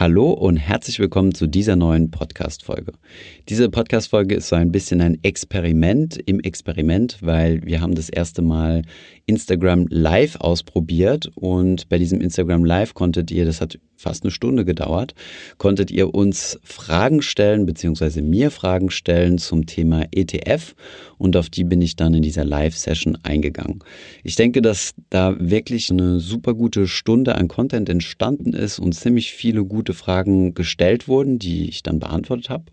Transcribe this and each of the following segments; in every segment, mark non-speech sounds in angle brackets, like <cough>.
Hallo und herzlich willkommen zu dieser neuen Podcast-Folge. Diese Podcast-Folge ist so ein bisschen ein Experiment im Experiment, weil wir haben das erste Mal Instagram Live ausprobiert und bei diesem Instagram Live konntet ihr, das hat fast eine Stunde gedauert, konntet ihr uns Fragen stellen, beziehungsweise mir Fragen stellen zum Thema ETF und auf die bin ich dann in dieser Live-Session eingegangen. Ich denke, dass da wirklich eine super gute Stunde an Content entstanden ist und ziemlich viele gute Fragen gestellt wurden, die ich dann beantwortet habe.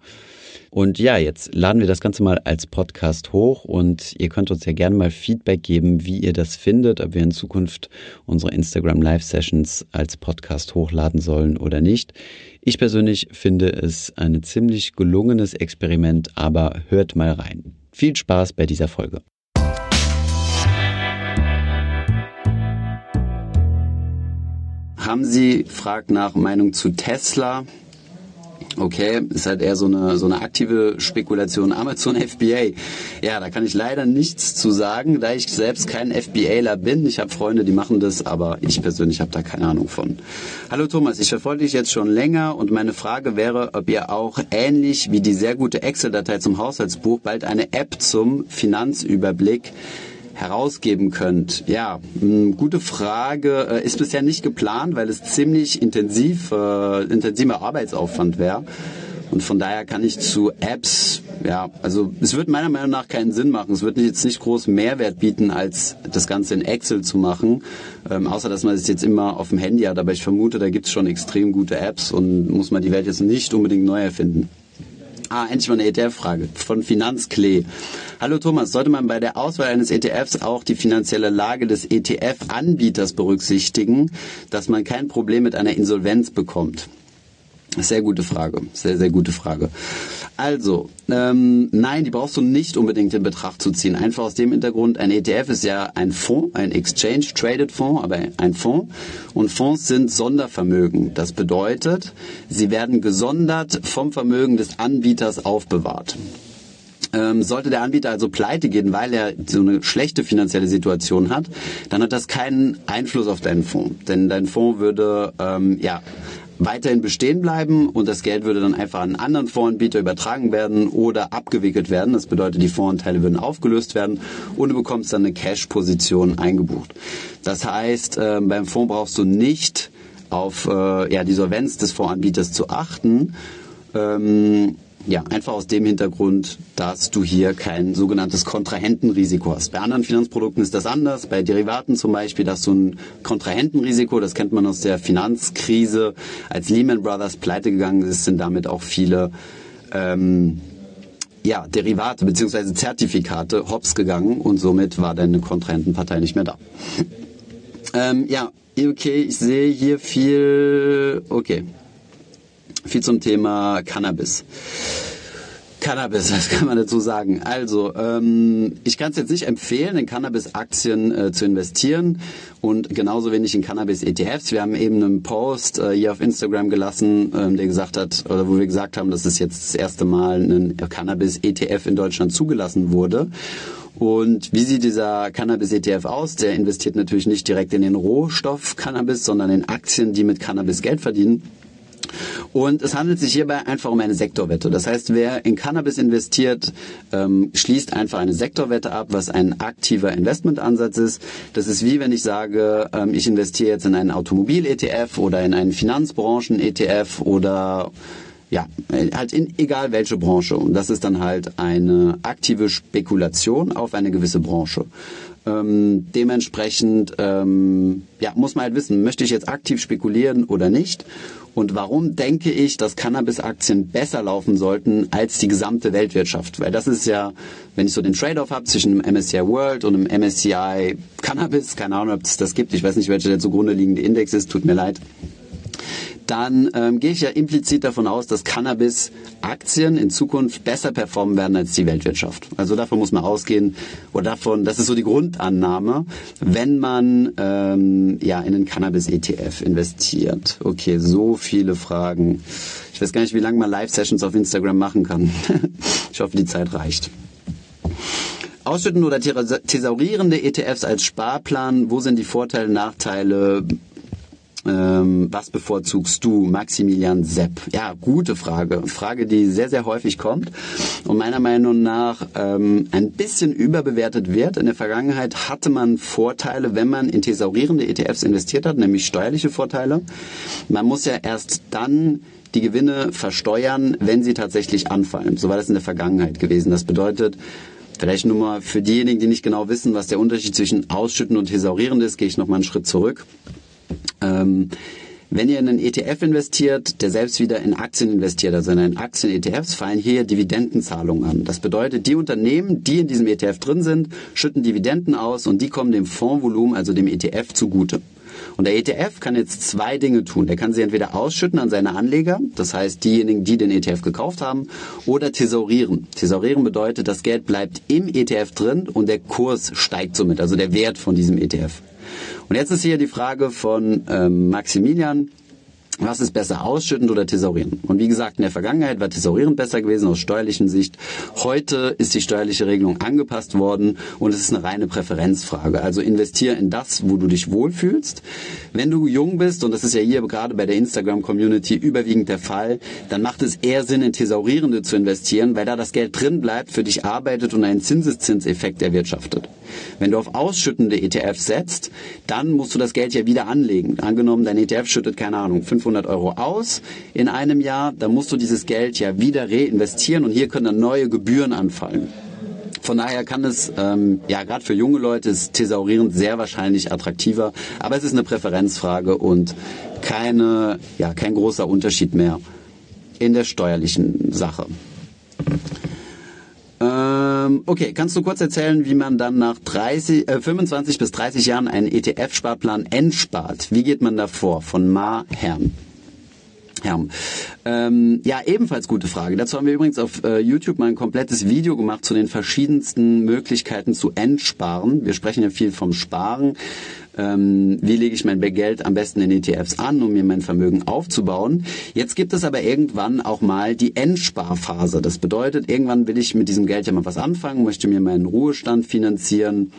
Und ja, jetzt laden wir das Ganze mal als Podcast hoch und ihr könnt uns ja gerne mal Feedback geben, wie ihr das findet, ob wir in Zukunft unsere Instagram Live Sessions als Podcast hochladen sollen oder nicht. Ich persönlich finde es ein ziemlich gelungenes Experiment, aber hört mal rein. Viel Spaß bei dieser Folge. Sie fragt nach Meinung zu Tesla? Okay, ist halt eher so eine, so eine aktive Spekulation. Amazon FBA. Ja, da kann ich leider nichts zu sagen, da ich selbst kein FBAler bin. Ich habe Freunde, die machen das, aber ich persönlich habe da keine Ahnung von. Hallo Thomas, ich verfolge dich jetzt schon länger und meine Frage wäre, ob ihr auch ähnlich wie die sehr gute Excel-Datei zum Haushaltsbuch bald eine App zum Finanzüberblick herausgeben könnt? Ja, gute Frage. Äh, ist bisher nicht geplant, weil es ziemlich intensiv, äh, intensiver Arbeitsaufwand wäre. Und von daher kann ich zu Apps, ja, also es wird meiner Meinung nach keinen Sinn machen. Es wird jetzt nicht groß Mehrwert bieten, als das Ganze in Excel zu machen. Ähm, außer dass man es jetzt immer auf dem Handy hat. Aber ich vermute, da gibt es schon extrem gute Apps und muss man die Welt jetzt nicht unbedingt neu erfinden. Ah, endlich mal eine ETF-Frage von Finanzklee. Hallo Thomas, sollte man bei der Auswahl eines ETFs auch die finanzielle Lage des ETF-Anbieters berücksichtigen, dass man kein Problem mit einer Insolvenz bekommt? Sehr gute Frage, sehr, sehr gute Frage. Also, ähm, nein, die brauchst du nicht unbedingt in Betracht zu ziehen. Einfach aus dem Hintergrund, ein ETF ist ja ein Fonds, ein Exchange Traded Fonds, aber ein Fonds. Und Fonds sind Sondervermögen. Das bedeutet, sie werden gesondert vom Vermögen des Anbieters aufbewahrt. Ähm, sollte der Anbieter also pleite gehen, weil er so eine schlechte finanzielle Situation hat, dann hat das keinen Einfluss auf deinen Fonds. Denn dein Fonds würde ähm, ja weiterhin bestehen bleiben und das Geld würde dann einfach an anderen Fondsanbieter übertragen werden oder abgewickelt werden. Das bedeutet, die Fondsanteile würden aufgelöst werden und du bekommst dann eine Cash-Position eingebucht. Das heißt, äh, beim Fonds brauchst du nicht auf äh, ja, die Solvenz des Fondsanbieters zu achten. Ähm, ja, einfach aus dem Hintergrund, dass du hier kein sogenanntes Kontrahentenrisiko hast. Bei anderen Finanzprodukten ist das anders. Bei Derivaten zum Beispiel, dass du ein Kontrahentenrisiko, das kennt man aus der Finanzkrise, als Lehman Brothers pleite gegangen ist, sind damit auch viele ähm, ja, Derivate bzw. Zertifikate hops gegangen und somit war deine Kontrahentenpartei nicht mehr da. <laughs> ähm, ja, okay, ich sehe hier viel. Okay, viel zum Thema Cannabis. Cannabis, <laughs> was kann man dazu sagen? Also, ähm, ich kann es jetzt nicht empfehlen, in Cannabis-Aktien äh, zu investieren und genauso wenig in Cannabis-ETFs. Wir haben eben einen Post äh, hier auf Instagram gelassen, ähm, der gesagt hat, oder wo wir gesagt haben, dass es jetzt das erste Mal ein Cannabis-ETF in Deutschland zugelassen wurde. Und wie sieht dieser Cannabis-ETF aus? Der investiert natürlich nicht direkt in den Rohstoff Cannabis, sondern in Aktien, die mit Cannabis Geld verdienen. Und es handelt sich hierbei einfach um eine Sektorwette. Das heißt, wer in Cannabis investiert, ähm, schließt einfach eine Sektorwette ab, was ein aktiver Investmentansatz ist. Das ist wie wenn ich sage, ähm, ich investiere jetzt in einen Automobil-ETF oder in einen Finanzbranchen-ETF oder ja, halt in egal welche Branche. Und das ist dann halt eine aktive Spekulation auf eine gewisse Branche. Ähm, dementsprechend ähm, ja, muss man halt wissen, möchte ich jetzt aktiv spekulieren oder nicht? Und warum denke ich, dass Cannabis-Aktien besser laufen sollten als die gesamte Weltwirtschaft? Weil das ist ja, wenn ich so den Trade-off habe zwischen einem MSCI World und einem MSCI Cannabis, keine Ahnung, ob es das gibt, ich weiß nicht, welcher der zugrunde liegende Index ist, tut mir leid dann ähm, gehe ich ja implizit davon aus, dass Cannabis-Aktien in Zukunft besser performen werden als die Weltwirtschaft. Also davon muss man ausgehen, oder davon, das ist so die Grundannahme, wenn man ähm, ja in den Cannabis-ETF investiert. Okay, so viele Fragen. Ich weiß gar nicht, wie lange man Live-Sessions auf Instagram machen kann. <laughs> ich hoffe, die Zeit reicht. Ausschütten oder thesaurierende ETFs als Sparplan, wo sind die Vorteile, Nachteile? Ähm, was bevorzugst du, Maximilian Sepp? Ja, gute Frage. Frage, die sehr, sehr häufig kommt und meiner Meinung nach ähm, ein bisschen überbewertet wird. In der Vergangenheit hatte man Vorteile, wenn man in thesaurierende ETFs investiert hat, nämlich steuerliche Vorteile. Man muss ja erst dann die Gewinne versteuern, wenn sie tatsächlich anfallen. So war das in der Vergangenheit gewesen. Das bedeutet, vielleicht nur mal für diejenigen, die nicht genau wissen, was der Unterschied zwischen Ausschütten und Thesaurieren ist, gehe ich noch mal einen Schritt zurück. Ähm, wenn ihr in einen ETF investiert, der selbst wieder in Aktien investiert, also in Aktien-ETFs, fallen hier Dividendenzahlungen an. Das bedeutet, die Unternehmen, die in diesem ETF drin sind, schütten Dividenden aus und die kommen dem Fondsvolumen, also dem ETF, zugute. Und der ETF kann jetzt zwei Dinge tun. Der kann sie entweder ausschütten an seine Anleger, das heißt diejenigen, die den ETF gekauft haben, oder thesaurieren. Thesaurieren bedeutet, das Geld bleibt im ETF drin und der Kurs steigt somit, also der Wert von diesem ETF. Und jetzt ist hier die Frage von ähm, Maximilian. Was ist besser, ausschüttend oder thesaurieren? Und wie gesagt, in der Vergangenheit war thesaurieren besser gewesen aus steuerlichen Sicht. Heute ist die steuerliche Regelung angepasst worden und es ist eine reine Präferenzfrage. Also investiere in das, wo du dich wohlfühlst. Wenn du jung bist, und das ist ja hier gerade bei der Instagram-Community überwiegend der Fall, dann macht es eher Sinn, in thesaurierende zu investieren, weil da das Geld drin bleibt, für dich arbeitet und einen Zinseszinseffekt erwirtschaftet. Wenn du auf ausschüttende ETFs setzt, dann musst du das Geld ja wieder anlegen. Angenommen, dein ETF schüttet, keine Ahnung, 500 Euro aus in einem Jahr, dann musst du dieses Geld ja wieder reinvestieren und hier können dann neue Gebühren anfallen. Von daher kann es, ähm, ja, gerade für junge Leute ist Thesaurieren sehr wahrscheinlich attraktiver, aber es ist eine Präferenzfrage und keine, ja, kein großer Unterschied mehr in der steuerlichen Sache. Ähm, okay, kannst du kurz erzählen, wie man dann nach 30, äh, 25 bis 30 Jahren einen ETF-Sparplan entspart? Wie geht man da vor? Von Ma Herrn. Herm. Ähm, ja, ebenfalls gute Frage. Dazu haben wir übrigens auf äh, YouTube mal ein komplettes Video gemacht zu den verschiedensten Möglichkeiten zu entsparen. Wir sprechen ja viel vom Sparen ähm, wie lege ich mein Geld am besten in ETFs an, um mir mein Vermögen aufzubauen. Jetzt gibt es aber irgendwann auch mal die Endsparphase. Das bedeutet, irgendwann will ich mit diesem Geld ja mal was anfangen, möchte mir meinen Ruhestand finanzieren,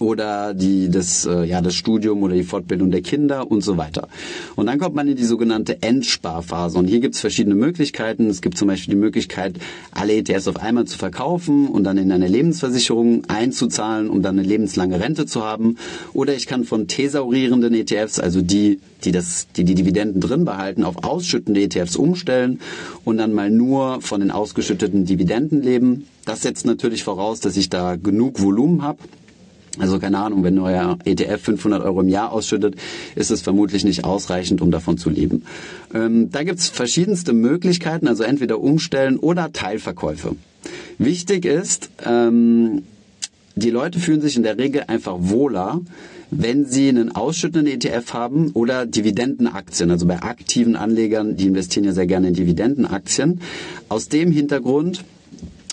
oder die, das, äh, ja, das Studium oder die Fortbildung der Kinder und so weiter. Und dann kommt man in die sogenannte Endsparphase. Und hier gibt es verschiedene Möglichkeiten. Es gibt zum Beispiel die Möglichkeit, alle ETFs auf einmal zu verkaufen und dann in eine Lebensversicherung einzuzahlen, um dann eine lebenslange Rente zu haben. Oder ich kann von thesaurierenden ETFs, also die, die, das, die die Dividenden drin behalten, auf ausschüttende ETFs umstellen und dann mal nur von den ausgeschütteten Dividenden leben. Das setzt natürlich voraus, dass ich da genug Volumen habe also keine Ahnung, wenn euer ETF 500 Euro im Jahr ausschüttet, ist es vermutlich nicht ausreichend, um davon zu leben. Ähm, da gibt's verschiedenste Möglichkeiten, also entweder umstellen oder Teilverkäufe. Wichtig ist, ähm, die Leute fühlen sich in der Regel einfach wohler, wenn sie einen ausschüttenden ETF haben oder Dividendenaktien. Also bei aktiven Anlegern, die investieren ja sehr gerne in Dividendenaktien. Aus dem Hintergrund,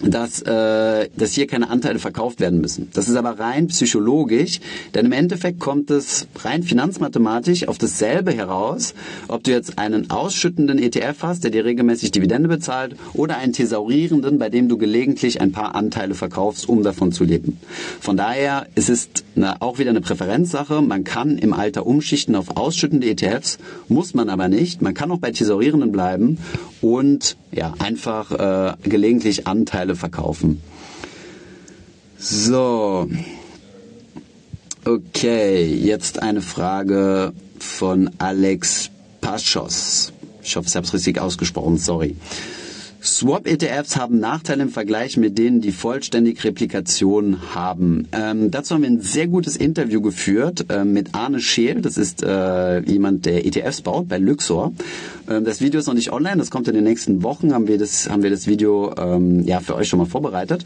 dass, äh, dass hier keine Anteile verkauft werden müssen. Das ist aber rein psychologisch, denn im Endeffekt kommt es rein finanzmathematisch auf dasselbe heraus, ob du jetzt einen ausschüttenden ETF hast, der dir regelmäßig Dividende bezahlt, oder einen thesaurierenden, bei dem du gelegentlich ein paar Anteile verkaufst, um davon zu leben. Von daher ist es eine, auch wieder eine Präferenzsache. Man kann im Alter umschichten auf ausschüttende ETFs, muss man aber nicht. Man kann auch bei thesaurierenden bleiben und ja einfach äh, gelegentlich Anteile verkaufen. So. Okay, jetzt eine Frage von Alex Paschos. Ich hoffe, ich habe es richtig ausgesprochen, sorry. Swap-ETFs haben Nachteile im Vergleich mit denen, die vollständig Replikation haben. Ähm, dazu haben wir ein sehr gutes Interview geführt äh, mit Arne Scheel. Das ist äh, jemand, der ETFs baut bei Luxor. Ähm, das Video ist noch nicht online. Das kommt in den nächsten Wochen. Haben wir das, haben wir das Video ähm, ja für euch schon mal vorbereitet.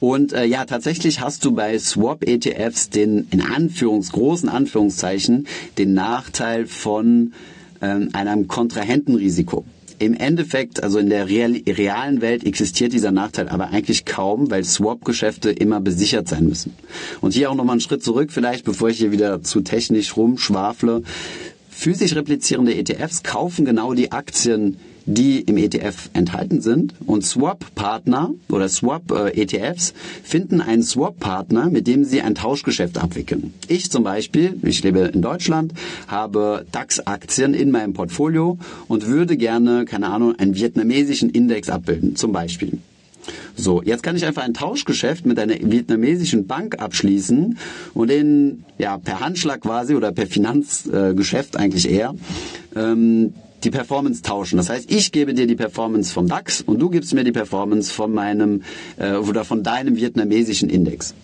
Und äh, ja, tatsächlich hast du bei Swap-ETFs den in Anführungs großen Anführungszeichen den Nachteil von ähm, einem Kontrahentenrisiko. Im Endeffekt, also in der realen Welt existiert dieser Nachteil aber eigentlich kaum, weil Swap-Geschäfte immer besichert sein müssen. Und hier auch nochmal einen Schritt zurück vielleicht, bevor ich hier wieder zu technisch rumschwafle. Physisch replizierende ETFs kaufen genau die Aktien, die im ETF enthalten sind. Und Swap-Partner oder Swap-ETFs finden einen Swap-Partner, mit dem sie ein Tauschgeschäft abwickeln. Ich zum Beispiel, ich lebe in Deutschland, habe DAX-Aktien in meinem Portfolio und würde gerne, keine Ahnung, einen vietnamesischen Index abbilden, zum Beispiel. So, jetzt kann ich einfach ein Tauschgeschäft mit einer vietnamesischen Bank abschließen und den ja per Handschlag quasi oder per Finanzgeschäft äh, eigentlich eher ähm, die Performance tauschen. Das heißt, ich gebe dir die Performance vom DAX und du gibst mir die Performance von meinem äh, oder von deinem vietnamesischen Index.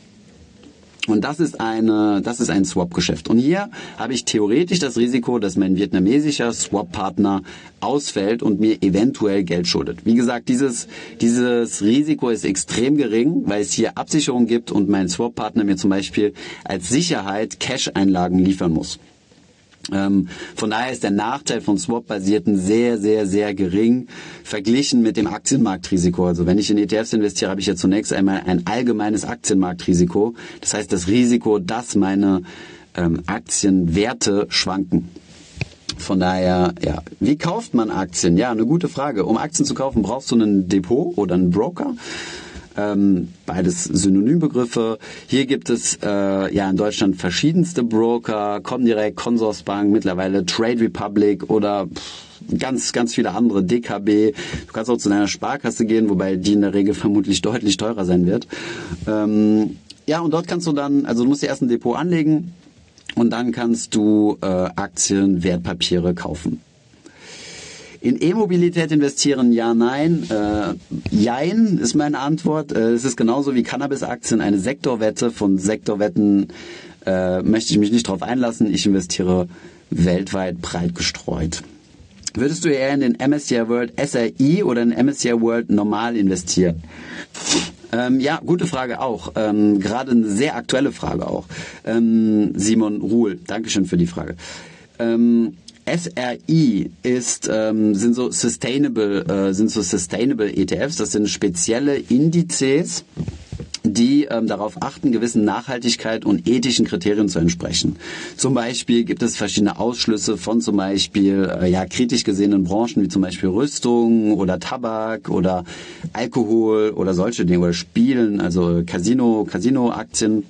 Und das ist eine, das ist ein Swap-Geschäft. Und hier habe ich theoretisch das Risiko, dass mein vietnamesischer Swap-Partner ausfällt und mir eventuell Geld schuldet. Wie gesagt, dieses, dieses Risiko ist extrem gering, weil es hier Absicherung gibt und mein Swap-Partner mir zum Beispiel als Sicherheit Cash-Einlagen liefern muss. Ähm, von daher ist der Nachteil von Swap-basierten sehr, sehr, sehr gering verglichen mit dem Aktienmarktrisiko. Also wenn ich in ETFs investiere, habe ich ja zunächst einmal ein allgemeines Aktienmarktrisiko. Das heißt das Risiko, dass meine ähm, Aktienwerte schwanken. Von daher, ja, wie kauft man Aktien? Ja, eine gute Frage. Um Aktien zu kaufen, brauchst du ein Depot oder einen Broker. Ähm, beides Synonymbegriffe. Hier gibt es äh, ja in Deutschland verschiedenste Broker, Comdirect, Consorsbank, mittlerweile Trade Republic oder ganz, ganz viele andere, DKB. Du kannst auch zu deiner Sparkasse gehen, wobei die in der Regel vermutlich deutlich teurer sein wird. Ähm, ja, und dort kannst du dann, also du musst dir erst ein Depot anlegen und dann kannst du äh, Aktien, Wertpapiere kaufen. In E-Mobilität investieren, ja, nein. Äh, jein ist meine Antwort. Äh, es ist genauso wie Cannabis-Aktien eine Sektorwette. Von Sektorwetten äh, möchte ich mich nicht darauf einlassen. Ich investiere weltweit breit gestreut. Würdest du eher in den MSCI World SRI oder in den MSCI World normal investieren? Ähm, ja, gute Frage auch. Ähm, Gerade eine sehr aktuelle Frage auch. Ähm, Simon Ruhl, Dankeschön für die Frage. Ähm, SRI ist, ähm, sind so sustainable, äh, sind so sustainable ETFs. Das sind spezielle Indizes, die ähm, darauf achten, gewissen Nachhaltigkeit und ethischen Kriterien zu entsprechen. Zum Beispiel gibt es verschiedene Ausschlüsse von zum Beispiel äh, ja kritisch gesehenen Branchen wie zum Beispiel Rüstung oder Tabak oder Alkohol oder solche Dinge oder Spielen, also Casino, Casino-Aktien.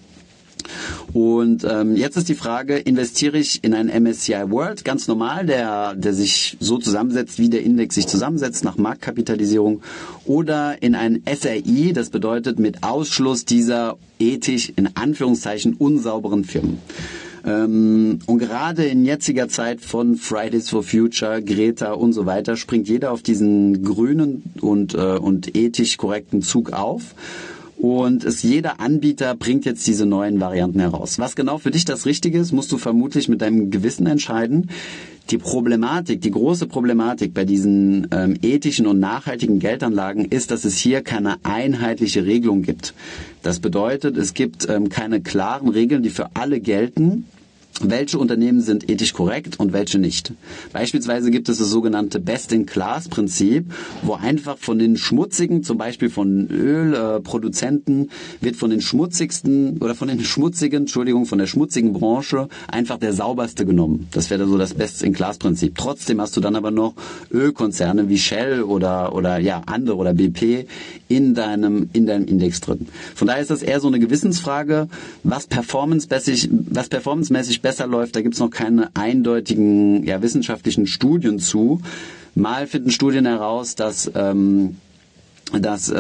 Und ähm, jetzt ist die Frage, investiere ich in einen MSCI World ganz normal, der, der sich so zusammensetzt, wie der Index sich zusammensetzt nach Marktkapitalisierung, oder in einen SRI, das bedeutet mit Ausschluss dieser ethisch in Anführungszeichen unsauberen Firmen. Ähm, und gerade in jetziger Zeit von Fridays for Future, Greta und so weiter springt jeder auf diesen grünen und, äh, und ethisch korrekten Zug auf. Und es, jeder Anbieter bringt jetzt diese neuen Varianten heraus. Was genau für dich das Richtige ist, musst du vermutlich mit deinem Gewissen entscheiden. Die Problematik, die große Problematik bei diesen ähm, ethischen und nachhaltigen Geldanlagen ist, dass es hier keine einheitliche Regelung gibt. Das bedeutet, es gibt ähm, keine klaren Regeln, die für alle gelten welche Unternehmen sind ethisch korrekt und welche nicht. Beispielsweise gibt es das sogenannte Best-in-Class-Prinzip, wo einfach von den schmutzigen, zum Beispiel von Ölproduzenten, wird von den schmutzigsten oder von den schmutzigen, Entschuldigung, von der schmutzigen Branche einfach der sauberste genommen. Das wäre so das Best-in-Class-Prinzip. Trotzdem hast du dann aber noch Ölkonzerne wie Shell oder, oder ja, andere oder BP in deinem, in deinem Index drin. Von daher ist das eher so eine Gewissensfrage, was performancemäßig, was performancemäßig besser läuft. Da gibt es noch keine eindeutigen ja, wissenschaftlichen Studien zu. Mal finden Studien heraus, dass ähm, dass äh,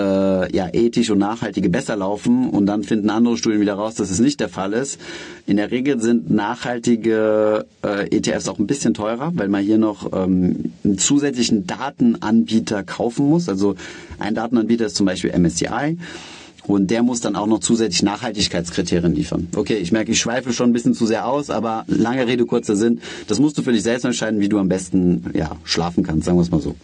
ja ethisch und nachhaltige besser laufen und dann finden andere Studien wieder raus, dass es nicht der Fall ist. In der Regel sind nachhaltige äh, ETFs auch ein bisschen teurer, weil man hier noch ähm, einen zusätzlichen Datenanbieter kaufen muss. Also ein Datenanbieter ist zum Beispiel MSCI. Und der muss dann auch noch zusätzlich Nachhaltigkeitskriterien liefern. Okay, ich merke, ich schweife schon ein bisschen zu sehr aus, aber lange Rede, kurzer Sinn. Das musst du für dich selbst entscheiden, wie du am besten ja, schlafen kannst, sagen wir es mal so.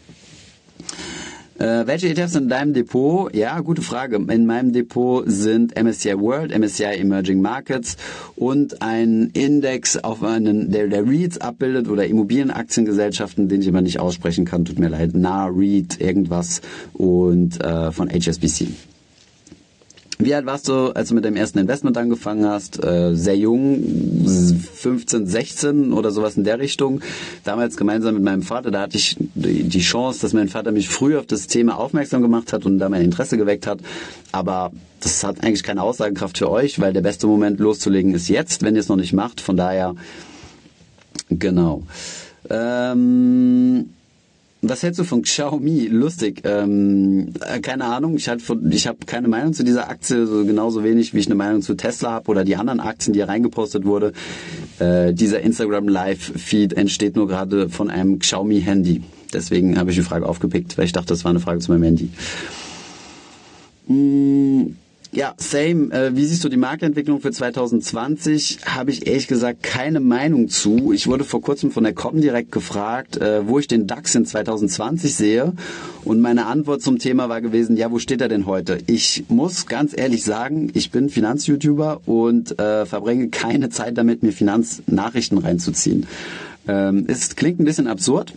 Äh, welche ETFs sind in deinem Depot? Ja, gute Frage. In meinem Depot sind MSCI World, MSCI Emerging Markets und ein Index auf einen, der, der REITs abbildet oder Immobilienaktiengesellschaften, den ich immer nicht aussprechen kann. Tut mir leid. NAR, REIT, irgendwas und äh, von HSBC. Wie alt warst du, als du mit dem ersten Investment angefangen hast? Äh, sehr jung, 15, 16 oder sowas in der Richtung. Damals gemeinsam mit meinem Vater, da hatte ich die Chance, dass mein Vater mich früh auf das Thema aufmerksam gemacht hat und da mein Interesse geweckt hat. Aber das hat eigentlich keine Aussagekraft für euch, weil der beste Moment loszulegen ist jetzt, wenn ihr es noch nicht macht. Von daher, genau. Ähm, was hältst du von Xiaomi? Lustig. Ähm, äh, keine Ahnung. Ich, halt ich habe keine Meinung zu dieser Aktie, so genauso wenig wie ich eine Meinung zu Tesla habe oder die anderen Aktien, die hier reingepostet wurde. Äh, dieser Instagram Live Feed entsteht nur gerade von einem Xiaomi Handy. Deswegen habe ich die Frage aufgepickt, weil ich dachte, das war eine Frage zu meinem Handy. Hm, ja, same. Äh, wie siehst du die Marktentwicklung für 2020? Habe ich ehrlich gesagt keine Meinung zu. Ich wurde vor kurzem von der direkt gefragt, äh, wo ich den DAX in 2020 sehe. Und meine Antwort zum Thema war gewesen, ja, wo steht er denn heute? Ich muss ganz ehrlich sagen, ich bin Finanz-YouTuber und äh, verbringe keine Zeit damit, mir Finanznachrichten reinzuziehen. Ähm, es klingt ein bisschen absurd,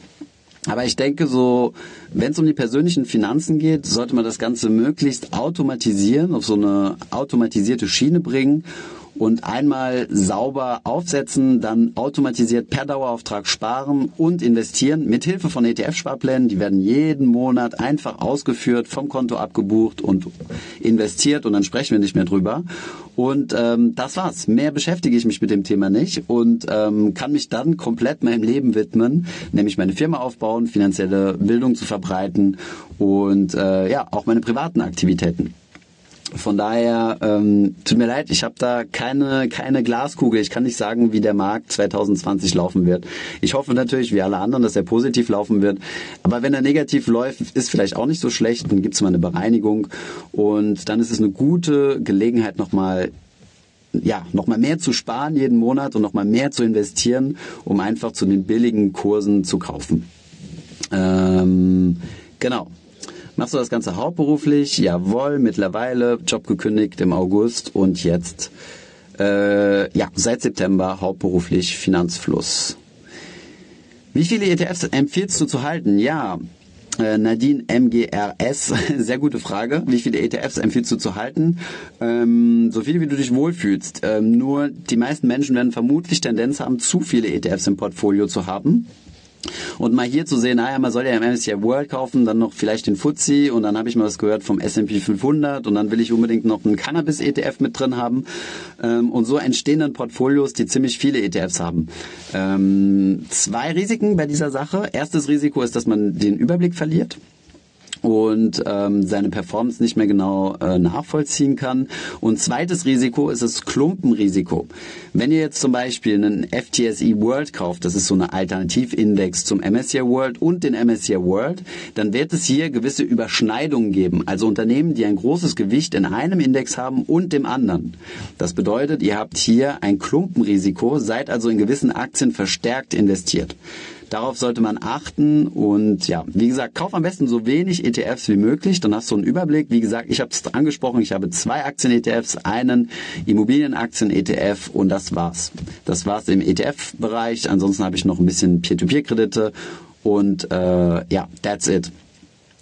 aber ich denke so, wenn es um die persönlichen Finanzen geht, sollte man das Ganze möglichst automatisieren, auf so eine automatisierte Schiene bringen und einmal sauber aufsetzen, dann automatisiert per Dauerauftrag sparen und investieren mit Hilfe von ETF-Sparplänen. Die werden jeden Monat einfach ausgeführt, vom Konto abgebucht und investiert und dann sprechen wir nicht mehr drüber. Und ähm, das war's. Mehr beschäftige ich mich mit dem Thema nicht und ähm, kann mich dann komplett meinem Leben widmen, nämlich meine Firma aufbauen, finanzielle Bildung zu verbreiten und äh, ja auch meine privaten Aktivitäten. Von daher, ähm, tut mir leid, ich habe da keine, keine Glaskugel. Ich kann nicht sagen, wie der Markt 2020 laufen wird. Ich hoffe natürlich, wie alle anderen, dass er positiv laufen wird. Aber wenn er negativ läuft, ist vielleicht auch nicht so schlecht. Dann gibt's mal eine Bereinigung. Und dann ist es eine gute Gelegenheit, nochmal ja, nochmal mehr zu sparen jeden Monat und nochmal mehr zu investieren, um einfach zu den billigen Kursen zu kaufen. Ähm, genau. Machst du das Ganze hauptberuflich? Jawohl, mittlerweile Job gekündigt im August und jetzt äh, ja seit September hauptberuflich Finanzfluss. Wie viele ETFs empfiehlst du zu halten? Ja, äh, Nadine MGRS, <laughs> sehr gute Frage. Wie viele ETFs empfiehlst du zu halten? Ähm, so viele, wie du dich wohlfühlst. Ähm, nur die meisten Menschen werden vermutlich Tendenz haben, zu viele ETFs im Portfolio zu haben. Und mal hier zu sehen, naja, man soll ja im MSCI World kaufen, dann noch vielleicht den FTSE und dann habe ich mal was gehört vom S&P 500 und dann will ich unbedingt noch einen Cannabis-ETF mit drin haben. Ähm, und so entstehen dann Portfolios, die ziemlich viele ETFs haben. Ähm, zwei Risiken bei dieser Sache. Erstes Risiko ist, dass man den Überblick verliert und ähm, seine Performance nicht mehr genau äh, nachvollziehen kann. Und zweites Risiko ist das Klumpenrisiko. Wenn ihr jetzt zum Beispiel einen FTSE World kauft, das ist so eine Alternativindex zum MSCI World und den MSCI World, dann wird es hier gewisse Überschneidungen geben. Also Unternehmen, die ein großes Gewicht in einem Index haben und dem anderen. Das bedeutet, ihr habt hier ein Klumpenrisiko, seid also in gewissen Aktien verstärkt investiert. Darauf sollte man achten und ja, wie gesagt, kauf am besten so wenig ETFs wie möglich, dann hast du einen Überblick. Wie gesagt, ich habe es angesprochen, ich habe zwei Aktien-ETFs, einen Immobilienaktien-ETF und das war's. Das war's im ETF-Bereich. Ansonsten habe ich noch ein bisschen Peer-to-Peer-Kredite und äh, ja, that's it.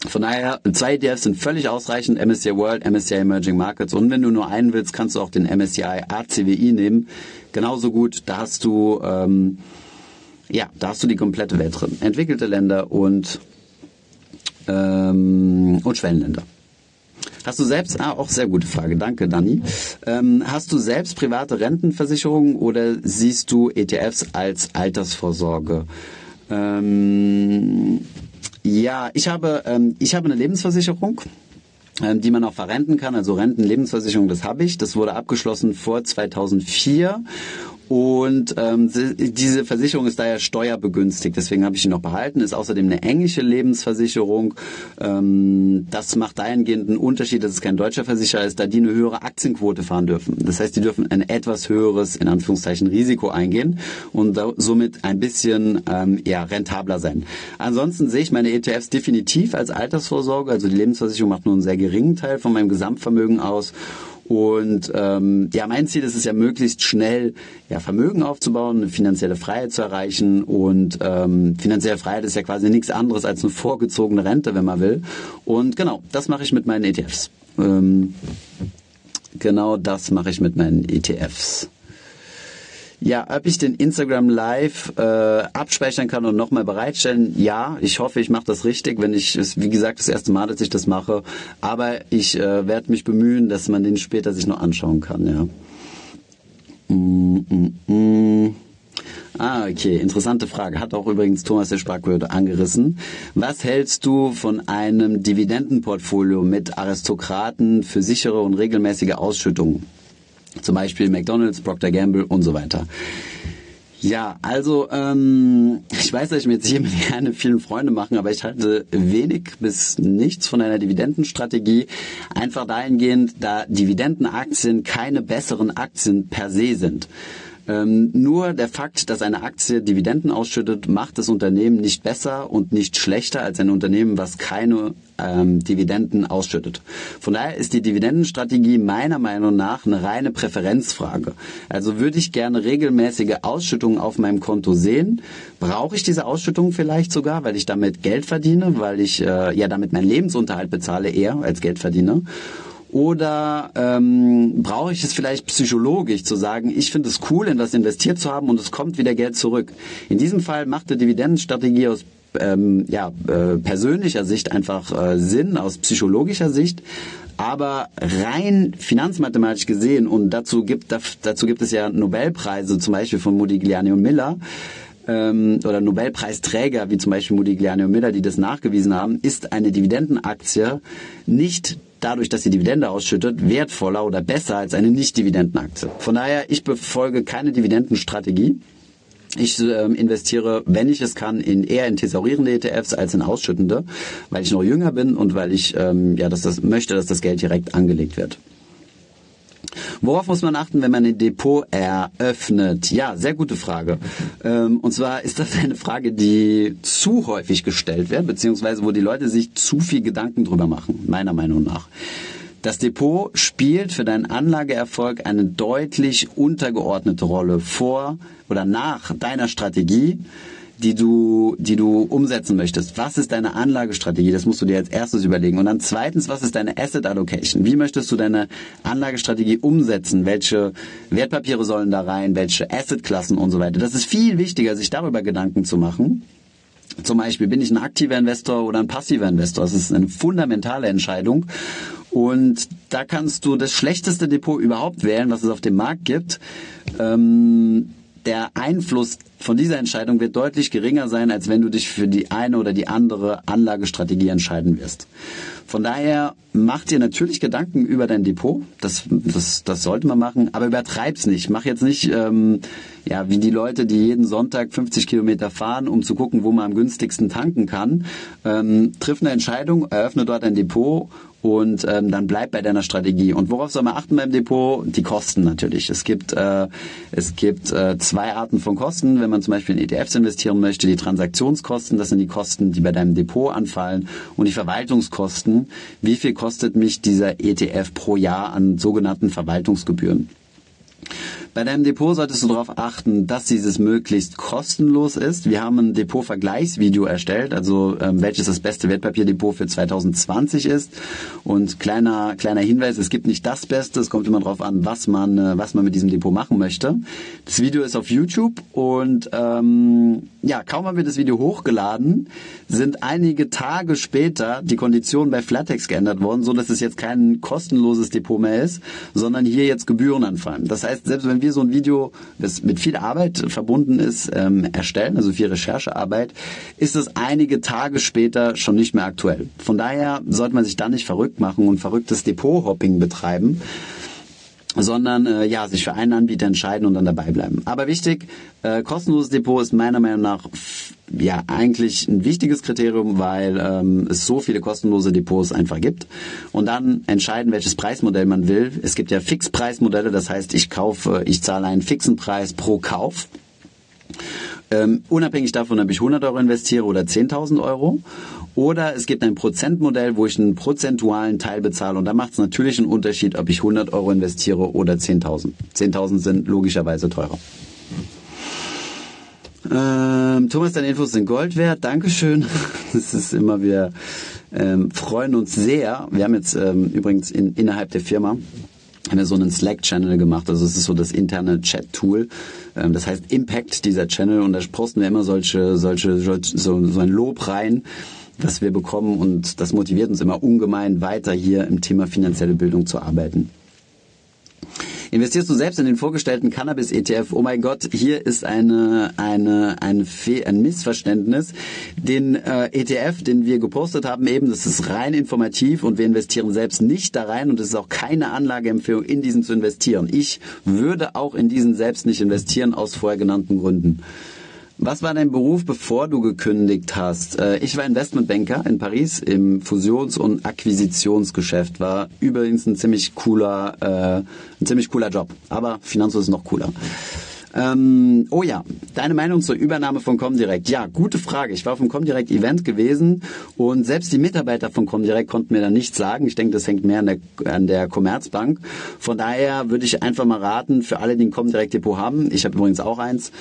Von daher, zwei ETFs sind völlig ausreichend, MSCI World, MSCI Emerging Markets. Und wenn du nur einen willst, kannst du auch den MSCI ACWI nehmen. Genauso gut, da hast du ähm, ja, da hast du die komplette Welt drin. Entwickelte Länder und, ähm, und Schwellenländer. Hast du selbst, ah, auch sehr gute Frage, danke Dani. Ähm, hast du selbst private Rentenversicherungen oder siehst du ETFs als Altersvorsorge? Ähm, ja, ich habe, ähm, ich habe eine Lebensversicherung ähm, die man auch verrenten kann, also Rentenlebensversicherung, das habe ich. Das wurde abgeschlossen vor 2004 und ähm, diese Versicherung ist daher steuerbegünstigt, deswegen habe ich sie noch behalten. Ist außerdem eine englische Lebensversicherung. Ähm, das macht dahingehend einen Unterschied, dass es kein deutscher Versicherer ist, da die eine höhere Aktienquote fahren dürfen. Das heißt, die dürfen ein etwas höheres, in Anführungszeichen, Risiko eingehen und somit ein bisschen ähm, ja, rentabler sein. Ansonsten sehe ich meine ETFs definitiv als Altersvorsorge. Also die Lebensversicherung macht nur einen sehr geringen Teil von meinem Gesamtvermögen aus. Und ähm, ja, mein Ziel ist es ja möglichst schnell ja, Vermögen aufzubauen, eine finanzielle Freiheit zu erreichen. Und ähm, finanzielle Freiheit ist ja quasi nichts anderes als eine vorgezogene Rente, wenn man will. Und genau, das mache ich mit meinen ETFs. Ähm, genau das mache ich mit meinen ETFs. Ja, ob ich den Instagram Live äh, abspeichern kann und nochmal bereitstellen? Ja, ich hoffe, ich mache das richtig, wenn ich wie gesagt, das erste Mal, dass ich das mache. Aber ich äh, werde mich bemühen, dass man den später sich noch anschauen kann, ja. Mm, mm, mm. Ah, okay. Interessante Frage. Hat auch übrigens Thomas der Sprachwürde angerissen. Was hältst du von einem Dividendenportfolio mit Aristokraten für sichere und regelmäßige Ausschüttungen? Zum Beispiel McDonald's, Procter Gamble und so weiter. Ja, also ähm, ich weiß, dass ich mir jetzt hier <laughs> gerne vielen Freunde machen, aber ich halte wenig bis nichts von einer Dividendenstrategie. Einfach dahingehend, da Dividendenaktien keine besseren Aktien per se sind. Ähm, nur der Fakt, dass eine Aktie Dividenden ausschüttet, macht das Unternehmen nicht besser und nicht schlechter als ein Unternehmen, was keine ähm, Dividenden ausschüttet. Von daher ist die Dividendenstrategie meiner Meinung nach eine reine Präferenzfrage. Also würde ich gerne regelmäßige Ausschüttungen auf meinem Konto sehen. Brauche ich diese Ausschüttung vielleicht sogar, weil ich damit Geld verdiene, weil ich äh, ja damit meinen Lebensunterhalt bezahle eher als Geld verdiene. Oder ähm, brauche ich es vielleicht psychologisch zu sagen, ich finde es cool, in das investiert zu haben und es kommt wieder Geld zurück. In diesem Fall macht die Dividendenstrategie aus ähm, ja, äh, persönlicher Sicht einfach äh, Sinn, aus psychologischer Sicht. Aber rein finanzmathematisch gesehen, und dazu gibt, dazu gibt es ja Nobelpreise, zum Beispiel von Modigliani und Miller, ähm, oder Nobelpreisträger wie zum Beispiel Modigliani und Miller, die das nachgewiesen haben, ist eine Dividendenaktie nicht dadurch, dass sie Dividende ausschüttet, wertvoller oder besser als eine Nicht-Dividendenaktie. Von daher, ich befolge keine Dividendenstrategie. Ich äh, investiere, wenn ich es kann, in eher in thesaurierende ETFs als in ausschüttende, weil ich noch jünger bin und weil ich ähm, ja, dass das möchte, dass das Geld direkt angelegt wird. Worauf muss man achten, wenn man ein Depot eröffnet? Ja, sehr gute Frage. Ähm, und zwar ist das eine Frage, die zu häufig gestellt wird, beziehungsweise wo die Leute sich zu viel Gedanken drüber machen, meiner Meinung nach. Das Depot spielt für deinen Anlageerfolg eine deutlich untergeordnete Rolle vor oder nach deiner Strategie die du, die du umsetzen möchtest. Was ist deine Anlagestrategie? Das musst du dir als erstes überlegen. Und dann zweitens, was ist deine Asset Allocation? Wie möchtest du deine Anlagestrategie umsetzen? Welche Wertpapiere sollen da rein? Welche Assetklassen und so weiter? Das ist viel wichtiger, sich darüber Gedanken zu machen. Zum Beispiel, bin ich ein aktiver Investor oder ein passiver Investor? Das ist eine fundamentale Entscheidung. Und da kannst du das schlechteste Depot überhaupt wählen, was es auf dem Markt gibt. Ähm, der Einfluss von dieser Entscheidung wird deutlich geringer sein, als wenn du dich für die eine oder die andere Anlagestrategie entscheiden wirst. Von daher mach dir natürlich Gedanken über dein Depot. Das, das, das sollte man machen, aber übertreib's nicht. Mach jetzt nicht ähm, ja wie die Leute, die jeden Sonntag 50 Kilometer fahren, um zu gucken, wo man am günstigsten tanken kann. Ähm, triff eine Entscheidung, eröffne dort ein Depot und ähm, dann bleib bei deiner Strategie. Und worauf soll man achten beim Depot? Die Kosten natürlich. Es gibt, äh, es gibt äh, zwei Arten von Kosten. Wenn man zum Beispiel in ETFs investieren möchte, die Transaktionskosten, das sind die Kosten, die bei deinem Depot anfallen, und die Verwaltungskosten. Wie viel kostet mich dieser ETF pro Jahr an sogenannten Verwaltungsgebühren? Bei deinem Depot solltest du darauf achten, dass dieses möglichst kostenlos ist. Wir haben ein Depot-Vergleichsvideo erstellt, also ähm, welches das beste Wertpapierdepot für 2020 ist. Und kleiner kleiner Hinweis: Es gibt nicht das Beste. Es kommt immer darauf an, was man äh, was man mit diesem Depot machen möchte. Das Video ist auf YouTube und ähm, ja, kaum haben wir das Video hochgeladen, sind einige Tage später die Konditionen bei Flatex geändert worden, so dass es jetzt kein kostenloses Depot mehr ist, sondern hier jetzt Gebühren anfallen. Das heißt, selbst wenn wir so ein Video, das mit viel Arbeit verbunden ist, ähm, erstellen, also viel Recherchearbeit, ist es einige Tage später schon nicht mehr aktuell. Von daher sollte man sich da nicht verrückt machen und verrücktes Depot-Hopping betreiben sondern äh, ja sich für einen Anbieter entscheiden und dann dabei bleiben. Aber wichtig, äh, kostenloses Depot ist meiner Meinung nach ja eigentlich ein wichtiges Kriterium, weil ähm, es so viele kostenlose Depots einfach gibt. Und dann entscheiden, welches Preismodell man will. Es gibt ja Fixpreismodelle, das heißt, ich kaufe, ich zahle einen fixen Preis pro Kauf. Ähm, unabhängig davon, ob ich 100 Euro investiere oder 10.000 Euro. Oder es gibt ein Prozentmodell, wo ich einen prozentualen Teil bezahle. Und da macht es natürlich einen Unterschied, ob ich 100 Euro investiere oder 10.000. 10.000 sind logischerweise teurer. Ähm, Thomas, deine Infos sind Gold wert. Dankeschön. <laughs> Das ist immer, wir ähm, freuen uns sehr. Wir haben jetzt ähm, übrigens in, innerhalb der Firma haben wir so einen Slack-Channel gemacht. Also es ist so das interne Chat-Tool. Ähm, das heißt Impact, dieser Channel. Und da posten wir immer solche, solche, so, so ein Lob rein, was wir bekommen. Und das motiviert uns immer ungemein weiter hier im Thema finanzielle Bildung zu arbeiten. Investierst du selbst in den vorgestellten Cannabis-ETF? Oh mein Gott, hier ist eine, eine, ein, Fe ein Missverständnis. Den äh, ETF, den wir gepostet haben, eben, das ist rein informativ und wir investieren selbst nicht da rein und es ist auch keine Anlageempfehlung, in diesen zu investieren. Ich würde auch in diesen selbst nicht investieren, aus vorher genannten Gründen. Was war dein Beruf, bevor du gekündigt hast? Äh, ich war Investmentbanker in Paris im Fusions- und Akquisitionsgeschäft. War übrigens ein ziemlich cooler, äh, ein ziemlich cooler Job. Aber Finanzlos ist noch cooler. Ähm, oh ja, deine Meinung zur Übernahme von Comdirect. Ja, gute Frage. Ich war vom Comdirect Event gewesen und selbst die Mitarbeiter von Comdirect konnten mir da nichts sagen. Ich denke, das hängt mehr an der, an der Commerzbank. Von daher würde ich einfach mal raten, für alle, die ein Comdirect Depot haben, ich habe übrigens auch eins,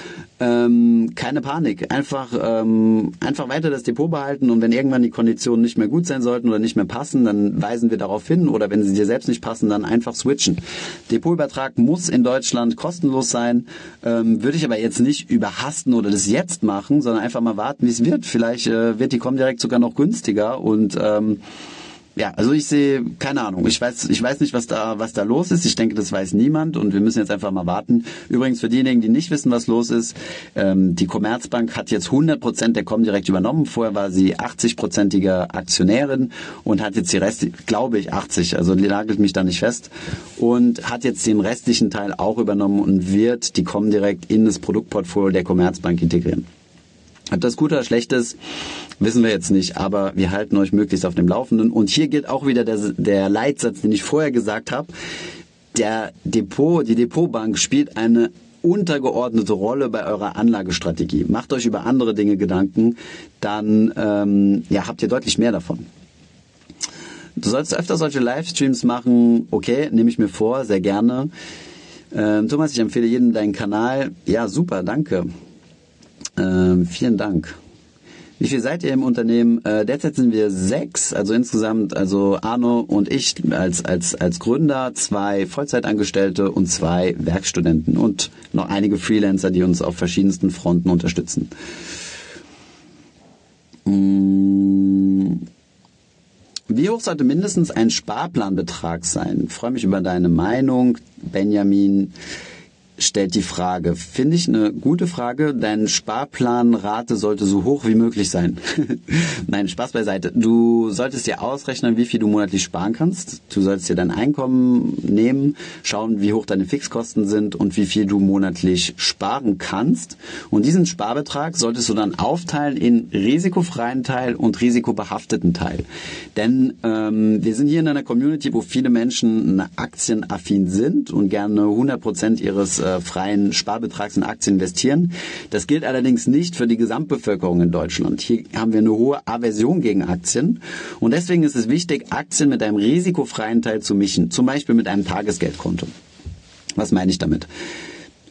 ähm, keine Panik. Einfach, ähm, einfach weiter das Depot behalten und wenn irgendwann die Konditionen nicht mehr gut sein sollten oder nicht mehr passen, dann weisen wir darauf hin oder wenn sie dir selbst nicht passen, dann einfach switchen. Depotübertrag muss in Deutschland kostenlos sein. Ähm, würde ich aber jetzt nicht überhasten oder das jetzt machen, sondern einfach mal warten, wie es wird. Vielleicht äh, wird die Comdirect sogar noch günstiger und ähm, ja, also ich sehe keine Ahnung. Ich weiß, ich weiß nicht, was da, was da los ist. Ich denke, das weiß niemand und wir müssen jetzt einfach mal warten. Übrigens für diejenigen, die nicht wissen, was los ist, ähm, die Commerzbank hat jetzt 100 Prozent der Comdirect übernommen. Vorher war sie 80-prozentige Aktionärin und hat jetzt die Rest, glaube ich, 80. Also nagelt mich da nicht fest und hat jetzt den restlichen Teil auch übernommen und wird die Comdirect in das Produktportfolio der Commerzbank integrieren. Ob das gut oder schlecht ist, wissen wir jetzt nicht, aber wir halten euch möglichst auf dem Laufenden. Und hier gilt auch wieder der, der Leitsatz, den ich vorher gesagt habe. Der Depot, die Depotbank spielt eine untergeordnete Rolle bei eurer Anlagestrategie. Macht euch über andere Dinge Gedanken, dann ähm, ja, habt ihr deutlich mehr davon. Du sollst öfter solche Livestreams machen. Okay, nehme ich mir vor, sehr gerne. Ähm, Thomas, ich empfehle jedem deinen Kanal. Ja, super, danke. Ähm, vielen Dank. Wie viel seid ihr im Unternehmen? Äh, derzeit sind wir sechs, also insgesamt, also Arno und ich als, als, als Gründer, zwei Vollzeitangestellte und zwei Werkstudenten und noch einige Freelancer, die uns auf verschiedensten Fronten unterstützen. Mm. Wie hoch sollte mindestens ein Sparplanbetrag sein? Ich freue mich über deine Meinung, Benjamin stellt die Frage. Finde ich eine gute Frage. Deine Sparplanrate sollte so hoch wie möglich sein. <laughs> Nein, Spaß beiseite. Du solltest dir ausrechnen, wie viel du monatlich sparen kannst. Du solltest dir dein Einkommen nehmen, schauen, wie hoch deine Fixkosten sind und wie viel du monatlich sparen kannst. Und diesen Sparbetrag solltest du dann aufteilen in risikofreien Teil und risikobehafteten Teil. Denn ähm, wir sind hier in einer Community, wo viele Menschen aktienaffin sind und gerne 100% ihres äh, freien Sparbetrags in Aktien investieren. Das gilt allerdings nicht für die Gesamtbevölkerung in Deutschland. Hier haben wir eine hohe Aversion gegen Aktien und deswegen ist es wichtig, Aktien mit einem risikofreien Teil zu mischen, zum Beispiel mit einem Tagesgeldkonto. Was meine ich damit?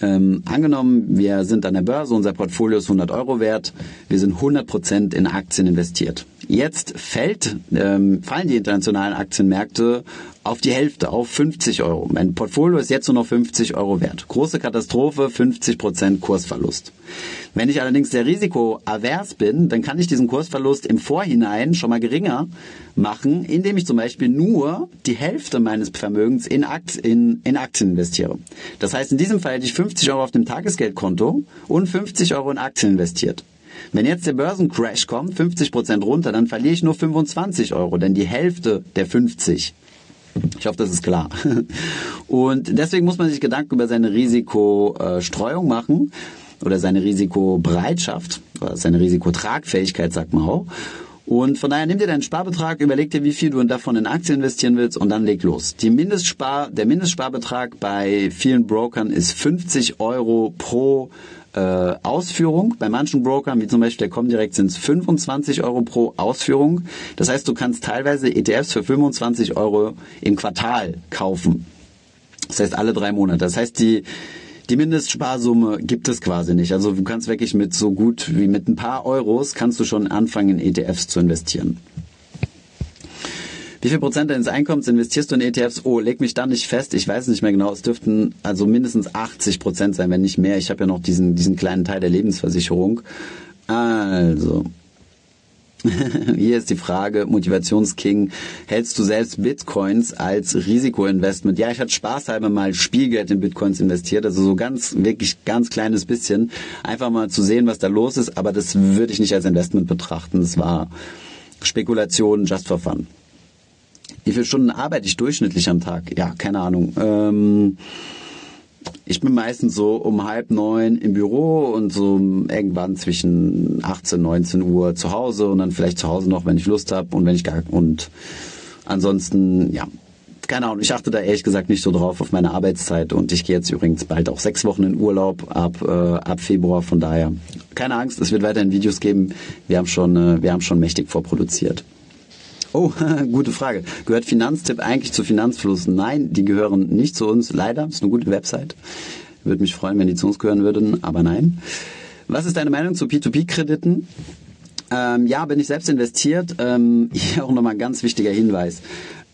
Ähm, angenommen, wir sind an der Börse, unser Portfolio ist 100 Euro wert, wir sind 100% in Aktien investiert. Jetzt fällt, ähm, fallen die internationalen Aktienmärkte auf die Hälfte, auf 50 Euro. Mein Portfolio ist jetzt nur noch 50 Euro wert. Große Katastrophe, 50% Kursverlust. Wenn ich allerdings sehr risikoavers bin, dann kann ich diesen Kursverlust im Vorhinein schon mal geringer machen, indem ich zum Beispiel nur die Hälfte meines Vermögens in, Akt, in, in Aktien investiere. Das heißt, in diesem Fall hätte ich 50 Euro auf dem Tagesgeldkonto und 50 Euro in Aktien investiert. Wenn jetzt der Börsencrash kommt, 50% runter, dann verliere ich nur 25 Euro, denn die Hälfte der 50 ich hoffe, das ist klar. <laughs> Und deswegen muss man sich Gedanken über seine Risikostreuung machen oder seine Risikobereitschaft oder seine Risikotragfähigkeit, sagt man auch. Und von daher nimm dir deinen Sparbetrag, überleg dir, wie viel du davon in Aktien investieren willst und dann leg los. Die Mindestspar, der Mindestsparbetrag bei vielen Brokern ist 50 Euro pro äh, Ausführung. Bei manchen Brokern, wie zum Beispiel der Comdirect, sind es 25 Euro pro Ausführung. Das heißt, du kannst teilweise ETFs für 25 Euro im Quartal kaufen. Das heißt, alle drei Monate. Das heißt, die, die Mindestsparsumme gibt es quasi nicht. Also du kannst wirklich mit so gut wie mit ein paar Euros kannst du schon anfangen, in ETFs zu investieren. Wie viel Prozent deines Einkommens investierst du in ETFs? Oh, leg mich da nicht fest. Ich weiß nicht mehr genau. Es dürften also mindestens 80 Prozent sein, wenn nicht mehr. Ich habe ja noch diesen, diesen kleinen Teil der Lebensversicherung. Also, <laughs> hier ist die Frage, Motivationsking, hältst du selbst Bitcoins als Risikoinvestment? Ja, ich hatte spaßhalber mal Spielgeld in Bitcoins investiert, also so ganz, wirklich ganz kleines bisschen, einfach mal zu sehen, was da los ist, aber das würde ich nicht als Investment betrachten. Das war Spekulation just for fun. Wie viele Stunden arbeite ich durchschnittlich am Tag? Ja, keine Ahnung. Ähm, ich bin meistens so um halb neun im Büro und so irgendwann zwischen 18, 19 Uhr zu Hause und dann vielleicht zu Hause noch, wenn ich Lust habe und wenn ich gar und ansonsten, ja, keine Ahnung, ich achte da ehrlich gesagt nicht so drauf auf meine Arbeitszeit und ich gehe jetzt übrigens bald auch sechs Wochen in Urlaub ab, äh, ab Februar, von daher keine Angst, es wird weiterhin Videos geben. Wir haben schon, äh, wir haben schon mächtig vorproduziert. Oh, <laughs> gute Frage. Gehört Finanztipp eigentlich zu Finanzfluss? Nein, die gehören nicht zu uns. Leider, ist eine gute Website. Würde mich freuen, wenn die zu uns gehören würden, aber nein. Was ist deine Meinung zu P2P-Krediten? Ähm, ja, bin ich selbst investiert. Ähm, <laughs> hier auch nochmal ein ganz wichtiger Hinweis.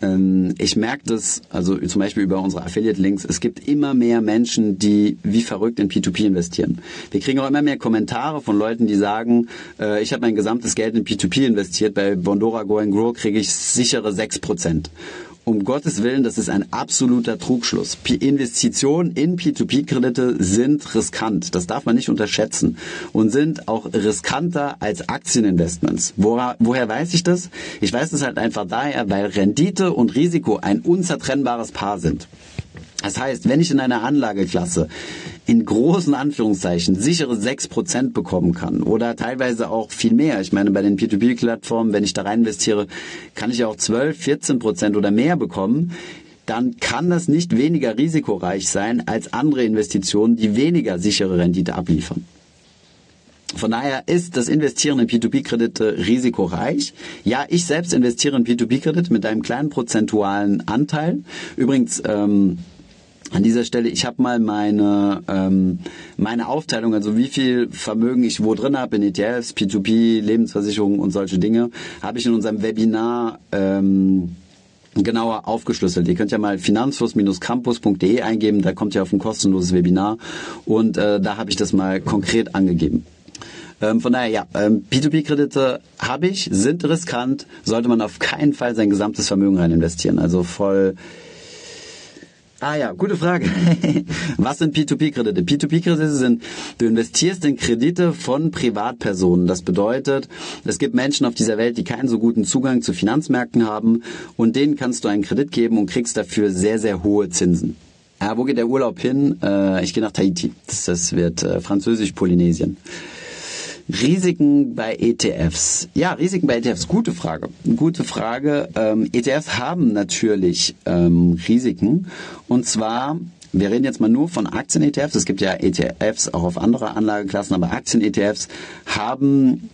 Ähm, ich merke das, also zum Beispiel über unsere Affiliate-Links, es gibt immer mehr Menschen, die wie verrückt in P2P investieren. Wir kriegen auch immer mehr Kommentare von Leuten, die sagen, äh, ich habe mein gesamtes Geld in P2P investiert, bei Bondora Go and Grow kriege ich sichere 6% um Gottes Willen, das ist ein absoluter Trugschluss. Investitionen in P2P-Kredite sind riskant. Das darf man nicht unterschätzen. Und sind auch riskanter als Aktieninvestments. Woher, woher weiß ich das? Ich weiß es halt einfach daher, weil Rendite und Risiko ein unzertrennbares Paar sind. Das heißt, wenn ich in einer Anlageklasse in großen Anführungszeichen sichere 6% bekommen kann oder teilweise auch viel mehr. Ich meine, bei den P2P-Plattformen, wenn ich da rein investiere, kann ich auch 12, 14% oder mehr bekommen dann kann das nicht weniger risikoreich sein als andere Investitionen, die weniger sichere Rendite abliefern. Von daher ist das Investieren in P2P-Kredite risikoreich. Ja, ich selbst investiere in P2P-Kredite mit einem kleinen prozentualen Anteil. Übrigens, ähm, an dieser Stelle, ich habe mal meine, ähm, meine Aufteilung, also wie viel Vermögen ich wo drin habe in ETFs, P2P, Lebensversicherungen und solche Dinge, habe ich in unserem Webinar ähm, genauer aufgeschlüsselt. Ihr könnt ja mal finanzfluss-campus.de eingeben, da kommt ihr auf ein kostenloses Webinar und äh, da habe ich das mal konkret angegeben. Ähm, von daher, ja, ähm, P2P-Kredite habe ich, sind riskant, sollte man auf keinen Fall sein gesamtes Vermögen rein investieren. Also voll Ah ja, gute Frage. <laughs> Was sind P2P-Kredite? P2P-Kredite sind, du investierst in Kredite von Privatpersonen. Das bedeutet, es gibt Menschen auf dieser Welt, die keinen so guten Zugang zu Finanzmärkten haben und denen kannst du einen Kredit geben und kriegst dafür sehr, sehr hohe Zinsen. Ja, wo geht der Urlaub hin? Äh, ich gehe nach Tahiti. Das, wird äh, französisch-Polynesien. Risiken bei ETFs. Ja, Risiken bei ETFs, gute Frage. Gute Frage. Ähm, ETFs haben natürlich ähm, Risiken. Und zwar wir reden jetzt mal nur von Aktien-ETFs. Es gibt ja ETFs auch auf andere Anlageklassen, aber Aktien-ETFs haben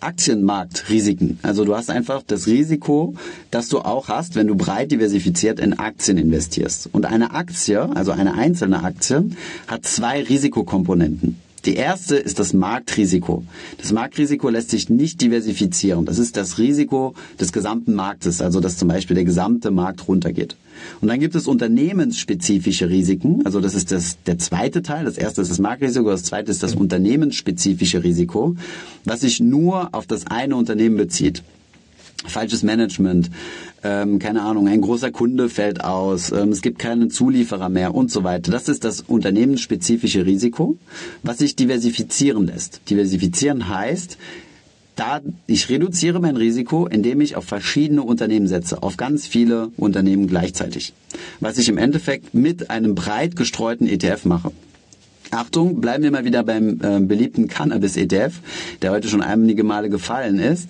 Aktienmarktrisiken. Also du hast einfach das Risiko, das du auch hast, wenn du breit diversifiziert in Aktien investierst. Und eine Aktie, also eine einzelne Aktie, hat zwei Risikokomponenten. Die erste ist das Marktrisiko. Das Marktrisiko lässt sich nicht diversifizieren. Das ist das Risiko des gesamten Marktes, also dass zum Beispiel der gesamte Markt runtergeht. Und dann gibt es unternehmensspezifische Risiken. Also das ist das, der zweite Teil. Das erste ist das Marktrisiko, das zweite ist das unternehmensspezifische Risiko, was sich nur auf das eine Unternehmen bezieht falsches Management, ähm, keine Ahnung, ein großer Kunde fällt aus, ähm, es gibt keinen Zulieferer mehr und so weiter. Das ist das unternehmensspezifische Risiko, was sich diversifizieren lässt. Diversifizieren heißt, da ich reduziere mein Risiko, indem ich auf verschiedene Unternehmen setze, auf ganz viele Unternehmen gleichzeitig. Was ich im Endeffekt mit einem breit gestreuten ETF mache. Achtung, bleiben wir mal wieder beim äh, beliebten Cannabis-ETF, der heute schon einige Male gefallen ist.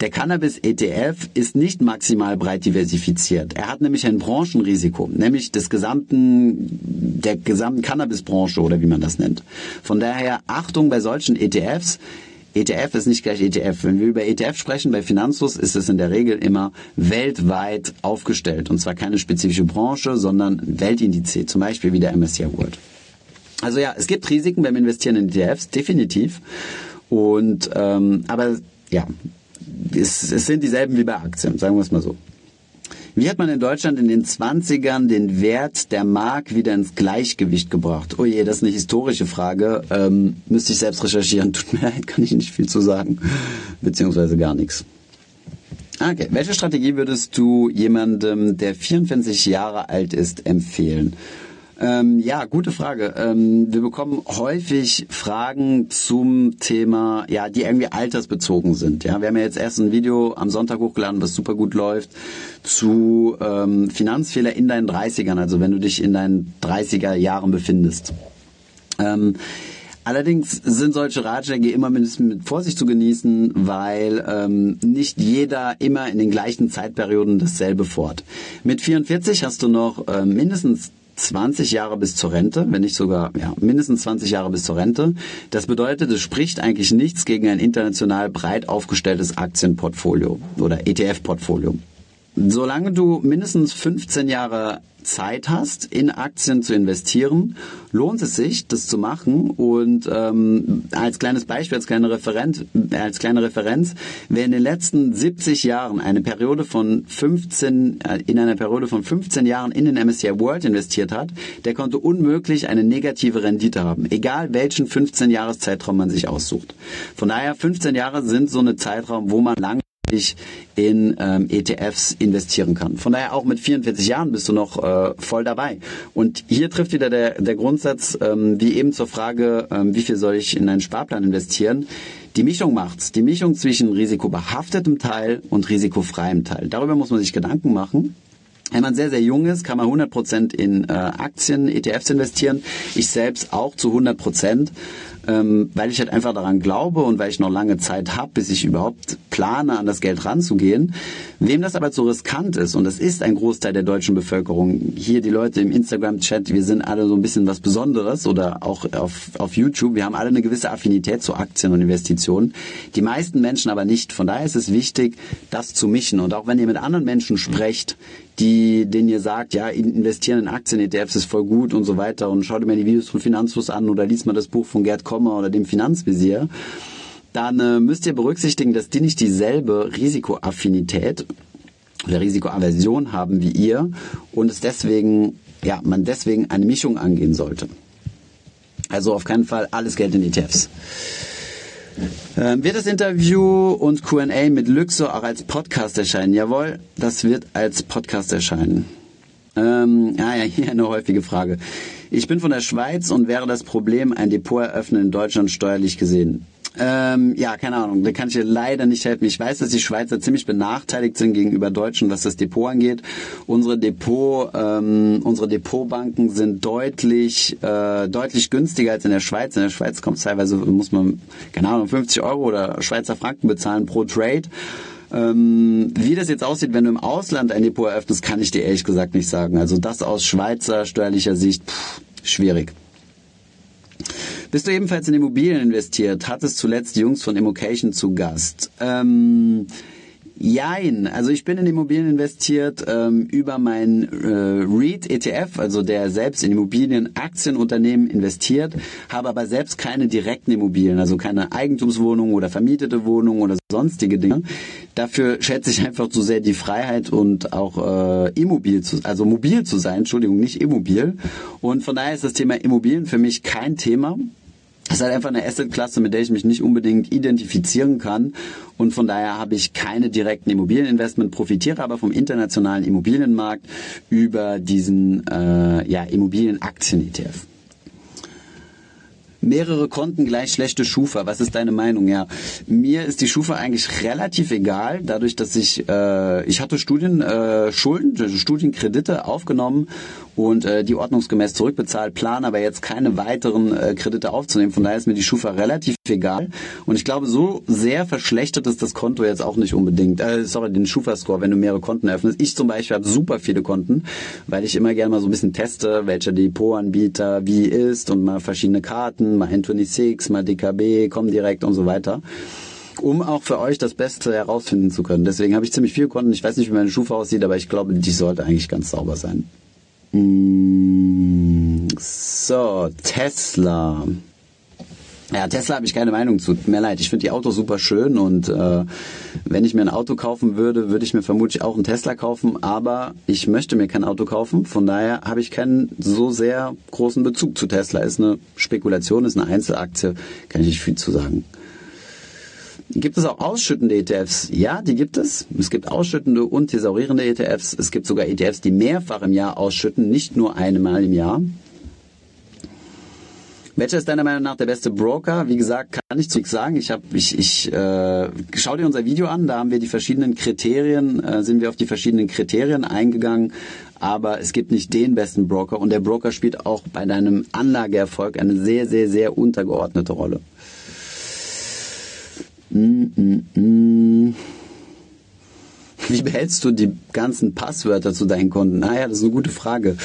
Der Cannabis-ETF ist nicht maximal breit diversifiziert. Er hat nämlich ein Branchenrisiko, nämlich des gesamten, der gesamten Cannabis-Branche oder wie man das nennt. Von daher Achtung bei solchen ETFs. ETF ist nicht gleich ETF. Wenn wir über ETF sprechen bei Finanzfluss, ist es in der Regel immer weltweit aufgestellt. Und zwar keine spezifische Branche, sondern Weltindice, zum Beispiel wie der MSCI World. Also ja, es gibt Risiken beim Investieren in ETFs, definitiv. Und ähm, aber ja, es, es sind dieselben wie bei Aktien, sagen wir es mal so. Wie hat man in Deutschland in den 20ern den Wert der Mark wieder ins Gleichgewicht gebracht? Oh je, das ist eine historische Frage. Ähm, müsste ich selbst recherchieren. <laughs> Tut mir leid, kann ich nicht viel zu sagen. Beziehungsweise gar nichts. Okay, welche Strategie würdest du jemandem, der 44 Jahre alt ist, empfehlen? Ähm, ja, gute Frage. Ähm, wir bekommen häufig Fragen zum Thema, ja, die irgendwie altersbezogen sind. Ja, wir haben ja jetzt erst ein Video am Sonntag hochgeladen, was super gut läuft, zu ähm, Finanzfehler in deinen 30ern, also wenn du dich in deinen 30er Jahren befindest. Ähm, Allerdings sind solche Ratschläge immer mit Vorsicht zu genießen, weil ähm, nicht jeder immer in den gleichen Zeitperioden dasselbe fort. Mit 44 hast du noch äh, mindestens 20 Jahre bis zur Rente, wenn nicht sogar ja, mindestens 20 Jahre bis zur Rente. Das bedeutet, es spricht eigentlich nichts gegen ein international breit aufgestelltes Aktienportfolio oder ETF-Portfolio. Solange du mindestens 15 Jahre Zeit hast, in Aktien zu investieren, lohnt es sich, das zu machen. Und ähm, als kleines Beispiel, als kleine, Referent, als kleine Referenz, wer in den letzten 70 Jahren eine Periode von 15, äh, in einer Periode von 15 Jahren in den MSCI World investiert hat, der konnte unmöglich eine negative Rendite haben, egal welchen 15 Jahres Zeitraum man sich aussucht. Von daher 15 Jahre sind so eine Zeitraum, wo man lang in ähm, ETFs investieren kann. Von daher auch mit 44 Jahren bist du noch äh, voll dabei. Und hier trifft wieder der, der Grundsatz, ähm, wie eben zur Frage, ähm, wie viel soll ich in einen Sparplan investieren. Die Mischung macht's. Die Mischung zwischen risikobehaftetem Teil und risikofreiem Teil. Darüber muss man sich Gedanken machen. Wenn man sehr, sehr jung ist, kann man 100% in äh, Aktien, ETFs investieren. Ich selbst auch zu 100% ähm, weil ich halt einfach daran glaube und weil ich noch lange Zeit habe, bis ich überhaupt plane, an das Geld ranzugehen. Wem das aber zu riskant ist, und das ist ein Großteil der deutschen Bevölkerung, hier die Leute im Instagram-Chat, wir sind alle so ein bisschen was Besonderes oder auch auf, auf YouTube, wir haben alle eine gewisse Affinität zu Aktien und Investitionen. Die meisten Menschen aber nicht. Von daher ist es wichtig, das zu mischen. Und auch wenn ihr mit anderen Menschen sprecht, die, denen ihr sagt, ja, investieren in Aktien, ETFs ist voll gut und so weiter und schaut mir die Videos von Finanzfluss an oder liest mal das Buch von Gerd Kommer oder dem Finanzvisier, dann äh, müsst ihr berücksichtigen, dass die nicht dieselbe Risikoaffinität oder Risikoaversion haben wie ihr und es deswegen, ja, man deswegen eine Mischung angehen sollte. Also auf keinen Fall alles Geld in ETFs. Ähm, wird das Interview und Q&A mit Luxo auch als Podcast erscheinen? Jawohl, das wird als Podcast erscheinen. Ähm, ah ja, <laughs> hier eine häufige Frage. Ich bin von der Schweiz und wäre das Problem, ein Depot eröffnen in Deutschland steuerlich gesehen? Ähm, ja, keine Ahnung, da kann ich dir leider nicht helfen. Ich weiß, dass die Schweizer ziemlich benachteiligt sind gegenüber Deutschen, was das Depot angeht. Unsere Depot, ähm, unsere Depotbanken sind deutlich, äh, deutlich günstiger als in der Schweiz. In der Schweiz kommt teilweise, muss man, keine Ahnung, 50 Euro oder Schweizer Franken bezahlen pro Trade. Ähm, wie das jetzt aussieht, wenn du im Ausland ein Depot eröffnest, kann ich dir ehrlich gesagt nicht sagen. Also das aus Schweizer steuerlicher Sicht, pff, schwierig. Bist du ebenfalls in Immobilien investiert? Hattest zuletzt Jungs von Immocation zu Gast? Ähm, Jein, also ich bin in Immobilien investiert ähm, über mein äh, REIT ETF, also der selbst in Immobilien Aktienunternehmen investiert, habe aber selbst keine direkten Immobilien, also keine Eigentumswohnung oder vermietete Wohnung oder sonstige Dinge. Dafür schätze ich einfach zu sehr die Freiheit und auch äh, immobil zu, also mobil zu sein, Entschuldigung, nicht immobil. Und von daher ist das Thema Immobilien für mich kein Thema. Das ist halt einfach eine Assetklasse, mit der ich mich nicht unbedingt identifizieren kann. Und von daher habe ich keine direkten Immobilieninvestment, profitiere aber vom internationalen Immobilienmarkt über diesen äh, ja, Immobilienaktien-ETF mehrere Konten gleich schlechte Schufa. Was ist deine Meinung? Ja, mir ist die Schufa eigentlich relativ egal, dadurch, dass ich äh, ich hatte Studienschulden, äh, Studienkredite aufgenommen und äh, die ordnungsgemäß zurückbezahlt, plan aber jetzt keine weiteren äh, Kredite aufzunehmen. Von daher ist mir die Schufa relativ egal. Und ich glaube, so sehr verschlechtert ist das Konto jetzt auch nicht unbedingt. Äh, sorry, den Schufa-Score, wenn du mehrere Konten eröffnest. Ich zum Beispiel habe super viele Konten, weil ich immer gerne mal so ein bisschen teste, welcher Depotanbieter wie ist und mal verschiedene Karten, mal N26, mal DKB, Comdirect und so weiter um auch für euch das Beste herausfinden zu können. Deswegen habe ich ziemlich viele Konten. Ich weiß nicht, wie meine Schufa aussieht, aber ich glaube, die sollte eigentlich ganz sauber sein. So, Tesla. Ja, Tesla habe ich keine Meinung zu. Tut mir leid, ich finde die Autos super schön und äh, wenn ich mir ein Auto kaufen würde, würde ich mir vermutlich auch einen Tesla kaufen, aber ich möchte mir kein Auto kaufen. Von daher habe ich keinen so sehr großen Bezug zu Tesla. Ist eine Spekulation, ist eine Einzelaktie, kann ich nicht viel zu sagen. Gibt es auch ausschüttende ETFs? Ja, die gibt es. Es gibt ausschüttende und thesaurierende ETFs. Es gibt sogar ETFs, die mehrfach im Jahr ausschütten, nicht nur einmal im Jahr. Welcher ist deiner Meinung nach der beste Broker? Wie gesagt, kann ich zu nichts sagen. Ich habe, ich, ich äh, schau dir unser Video an. Da haben wir die verschiedenen Kriterien, äh, sind wir auf die verschiedenen Kriterien eingegangen. Aber es gibt nicht den besten Broker und der Broker spielt auch bei deinem Anlageerfolg eine sehr, sehr, sehr untergeordnete Rolle. Wie behältst du die ganzen Passwörter zu deinen Konten? Naja, das ist eine gute Frage.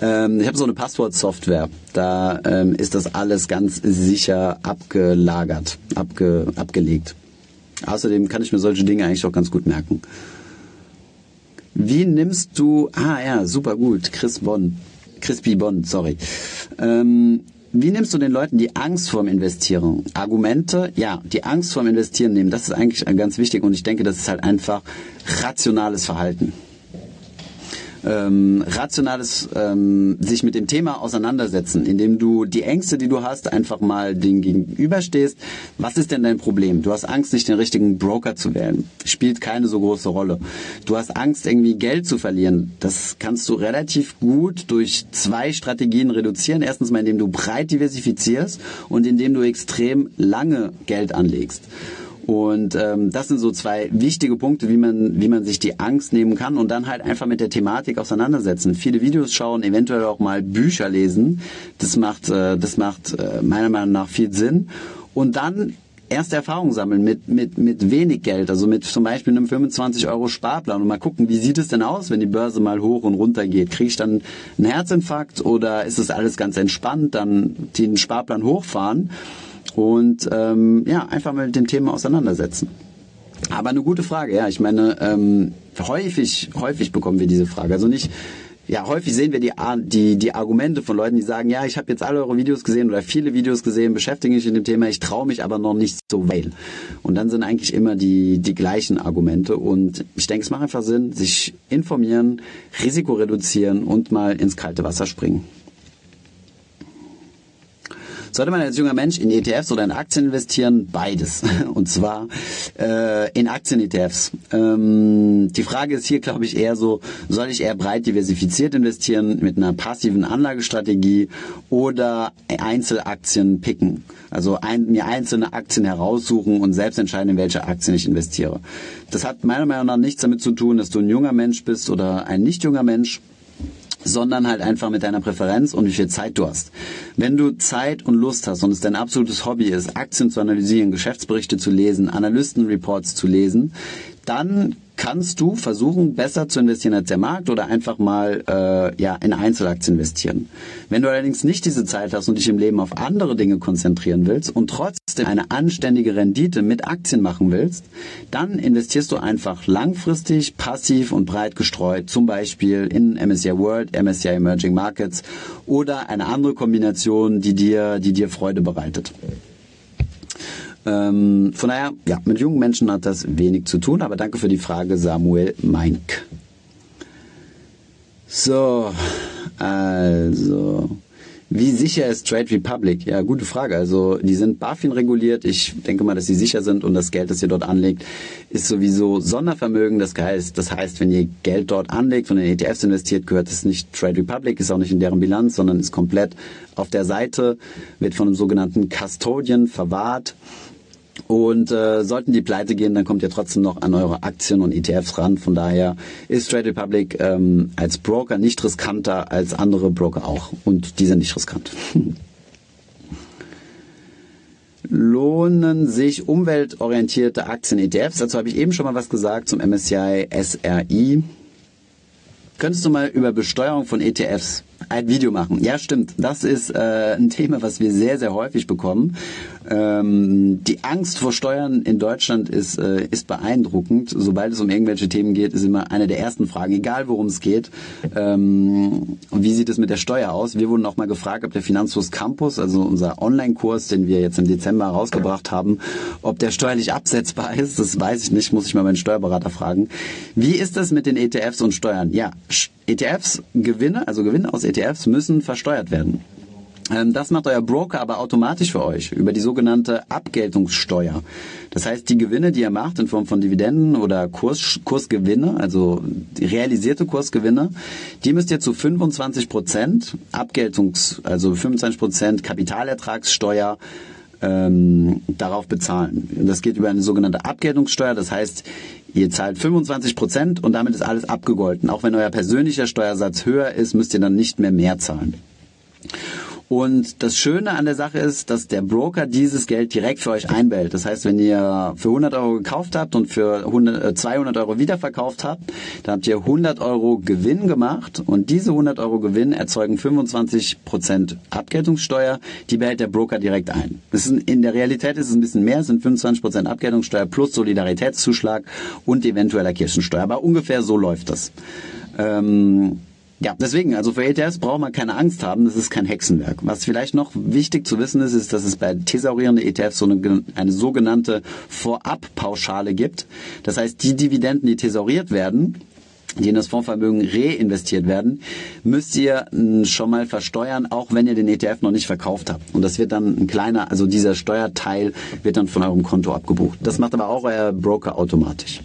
Ähm, ich habe so eine Passwortsoftware. Da ähm, ist das alles ganz sicher abgelagert, abge, abgelegt. Außerdem kann ich mir solche Dinge eigentlich auch ganz gut merken. Wie nimmst du, ah ja, super gut, Chris Bonn, Crispy Bonn, sorry. Ähm, wie nimmst du den Leuten die Angst vorm Investieren? Argumente, ja, die Angst vorm Investieren nehmen, das ist eigentlich ganz wichtig und ich denke, das ist halt einfach rationales Verhalten ähm, rationales ähm, sich mit dem Thema auseinandersetzen, indem du die Ängste, die du hast, einfach mal den gegenüberstehst. Was ist denn dein Problem? Du hast Angst, nicht den richtigen Broker zu wählen. Spielt keine so große Rolle. Du hast Angst, irgendwie Geld zu verlieren. Das kannst du relativ gut durch zwei Strategien reduzieren. Erstens mal, indem du breit diversifizierst und indem du extrem lange Geld anlegst. Und ähm, das sind so zwei wichtige Punkte, wie man, wie man sich die Angst nehmen kann und dann halt einfach mit der Thematik auseinandersetzen. Viele Videos schauen, eventuell auch mal Bücher lesen. Das macht, äh, das macht äh, meiner Meinung nach viel Sinn. Und dann erste Erfahrungen sammeln mit, mit, mit wenig Geld, also mit zum Beispiel einem 25 Euro Sparplan und mal gucken, wie sieht es denn aus, wenn die Börse mal hoch und runter geht? Kriege ich dann einen Herzinfarkt oder ist es alles ganz entspannt, dann den Sparplan hochfahren? Und ähm, ja, einfach mal mit dem Thema auseinandersetzen. Aber eine gute Frage, ja. Ich meine, ähm, häufig, häufig bekommen wir diese Frage. Also nicht, ja, häufig sehen wir die, die, die Argumente von Leuten, die sagen, ja, ich habe jetzt alle eure Videos gesehen oder viele Videos gesehen, beschäftige mich in dem Thema, ich traue mich aber noch nicht so weil. Und dann sind eigentlich immer die, die gleichen Argumente. Und ich denke, es macht einfach Sinn, sich informieren, Risiko reduzieren und mal ins kalte Wasser springen. Sollte man als junger Mensch in ETFs oder in Aktien investieren? Beides. <laughs> Und zwar äh, in Aktien-ETFs. Ähm, die Frage ist hier, glaube ich, eher so, soll ich eher breit diversifiziert investieren mit einer passiven Anlagestrategie oder Einzelaktien picken? Also ein, mir einzelne Aktien heraussuchen und selbst entscheiden, in welche Aktien ich investiere. Das hat meiner Meinung nach nichts damit zu tun, dass du ein junger Mensch bist oder ein nicht junger Mensch sondern halt einfach mit deiner Präferenz und wie viel Zeit du hast. Wenn du Zeit und Lust hast und es dein absolutes Hobby ist, Aktien zu analysieren, Geschäftsberichte zu lesen, Analystenreports zu lesen, dann kannst du versuchen, besser zu investieren als der Markt oder einfach mal äh, ja, in Einzelaktien investieren. Wenn du allerdings nicht diese Zeit hast und dich im Leben auf andere Dinge konzentrieren willst und trotzdem eine anständige Rendite mit Aktien machen willst, dann investierst du einfach langfristig, passiv und breit gestreut, zum Beispiel in MSCI World, MSCI Emerging Markets oder eine andere Kombination, die dir, die dir Freude bereitet. Ähm, von daher, ja, mit jungen Menschen hat das wenig zu tun, aber danke für die Frage, Samuel Meink. So, also, wie sicher ist Trade Republic? Ja, gute Frage. Also, die sind BaFin reguliert. Ich denke mal, dass sie sicher sind und das Geld, das ihr dort anlegt, ist sowieso Sondervermögen. Das heißt, das heißt, wenn ihr Geld dort anlegt, von den ETFs investiert, gehört es nicht Trade Republic, ist auch nicht in deren Bilanz, sondern ist komplett auf der Seite, wird von einem sogenannten Custodian verwahrt und äh, sollten die pleite gehen, dann kommt ihr trotzdem noch an eure Aktien und ETFs ran. Von daher ist Trade Republic ähm, als Broker nicht riskanter als andere Broker auch. Und die sind nicht riskant. <laughs> Lohnen sich umweltorientierte Aktien-ETFs? Dazu habe ich eben schon mal was gesagt zum MSCI SRI. Könntest du mal über Besteuerung von ETFs ein Video machen. Ja, stimmt. Das ist äh, ein Thema, was wir sehr, sehr häufig bekommen. Ähm, die Angst vor Steuern in Deutschland ist, äh, ist beeindruckend. Sobald es um irgendwelche Themen geht, ist immer eine der ersten Fragen, egal worum es geht. Ähm, wie sieht es mit der Steuer aus? Wir wurden auch mal gefragt, ob der Finanzfluss Campus, also unser Online-Kurs, den wir jetzt im Dezember rausgebracht haben, ob der steuerlich absetzbar ist. Das weiß ich nicht, muss ich mal meinen Steuerberater fragen. Wie ist das mit den ETFs und Steuern? Ja, ETFs, Gewinne, also Gewinne aus ETFs müssen versteuert werden. Ähm, das macht euer Broker aber automatisch für euch über die sogenannte Abgeltungssteuer. Das heißt, die Gewinne, die ihr macht in Form von Dividenden oder Kurs, Kursgewinne, also realisierte Kursgewinne, die müsst ihr zu 25 Prozent Abgeltungs, also 25 Prozent Kapitalertragssteuer ähm, darauf bezahlen. Das geht über eine sogenannte Abgeltungssteuer. Das heißt, ihr zahlt 25 Prozent und damit ist alles abgegolten. Auch wenn euer persönlicher Steuersatz höher ist, müsst ihr dann nicht mehr mehr zahlen. Und das Schöne an der Sache ist, dass der Broker dieses Geld direkt für euch einbehält. Das heißt, wenn ihr für 100 Euro gekauft habt und für 100, 200 äh, Euro wiederverkauft habt, dann habt ihr 100 Euro Gewinn gemacht und diese 100 Euro Gewinn erzeugen 25 Prozent Abgeltungssteuer. Die behält der Broker direkt ein. Das ist, in der Realität ist es ein bisschen mehr, es sind 25 Prozent Abgeltungssteuer plus Solidaritätszuschlag und eventueller Kirchensteuer. Aber ungefähr so läuft das. Ähm, ja, deswegen, also für ETFs braucht man keine Angst haben, das ist kein Hexenwerk. Was vielleicht noch wichtig zu wissen ist, ist, dass es bei thesaurierenden ETFs so eine, eine sogenannte Vorabpauschale gibt. Das heißt, die Dividenden, die thesauriert werden, die in das Fondsvermögen reinvestiert werden, müsst ihr schon mal versteuern, auch wenn ihr den ETF noch nicht verkauft habt. Und das wird dann ein kleiner, also dieser Steuerteil wird dann von eurem Konto abgebucht. Das macht aber auch euer Broker automatisch.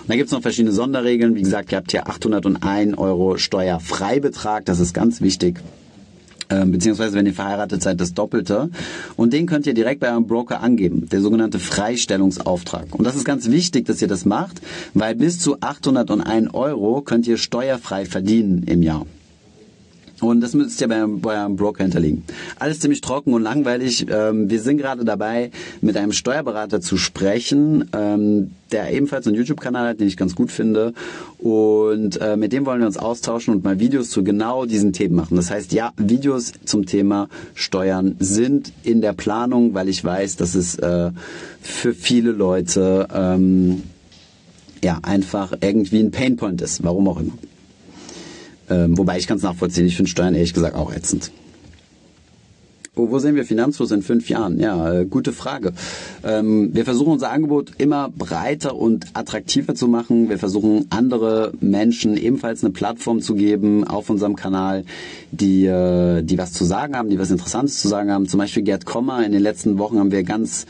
Und da gibt es noch verschiedene Sonderregeln. Wie gesagt, ihr habt hier 801 Euro Steuerfreibetrag. Das ist ganz wichtig ähm, beziehungsweise wenn ihr verheiratet seid, das Doppelte. Und den könnt ihr direkt bei eurem Broker angeben, der sogenannte Freistellungsauftrag. Und das ist ganz wichtig, dass ihr das macht, weil bis zu 801 Euro könnt ihr steuerfrei verdienen im Jahr. Und das müsst ihr bei, bei eurem Broker hinterlegen. Alles ziemlich trocken und langweilig. Ähm, wir sind gerade dabei, mit einem Steuerberater zu sprechen, ähm, der ebenfalls einen YouTube-Kanal hat, den ich ganz gut finde. Und äh, mit dem wollen wir uns austauschen und mal Videos zu genau diesen Themen machen. Das heißt, ja, Videos zum Thema Steuern sind in der Planung, weil ich weiß, dass es äh, für viele Leute ähm, ja einfach irgendwie ein Painpoint ist, warum auch immer. Ähm, wobei ich kann es nachvollziehen. Ich finde Steuern ehrlich gesagt auch ätzend. Wo, wo sehen wir Finanzfluss in fünf Jahren? Ja, äh, gute Frage. Ähm, wir versuchen unser Angebot immer breiter und attraktiver zu machen. Wir versuchen andere Menschen ebenfalls eine Plattform zu geben auf unserem Kanal, die, äh, die was zu sagen haben, die was Interessantes zu sagen haben. Zum Beispiel Gerd Kommer. In den letzten Wochen haben wir ganz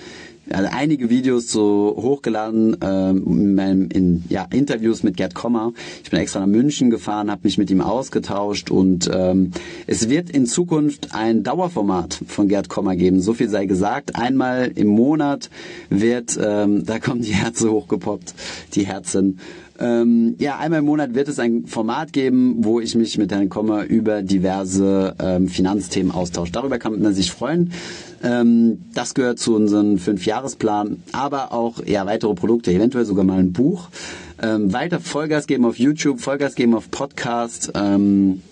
also einige Videos so hochgeladen ähm, in, in ja, Interviews mit Gerd Kommer. Ich bin extra nach München gefahren, habe mich mit ihm ausgetauscht und ähm, es wird in Zukunft ein Dauerformat von Gerd Kommer geben. So viel sei gesagt. Einmal im Monat wird, ähm, da kommen die Herzen hochgepoppt, die Herzen. Ähm, ja, einmal im Monat wird es ein Format geben, wo ich mich mit Herrn Kommer über diverse ähm, Finanzthemen austausche. Darüber kann man sich freuen. Ähm, das gehört zu unserem Fünfjahresplan, aber auch ja, weitere Produkte, eventuell sogar mal ein Buch. Ähm, weiter Vollgas geben auf YouTube, Vollgas geben auf Podcast. Ähm,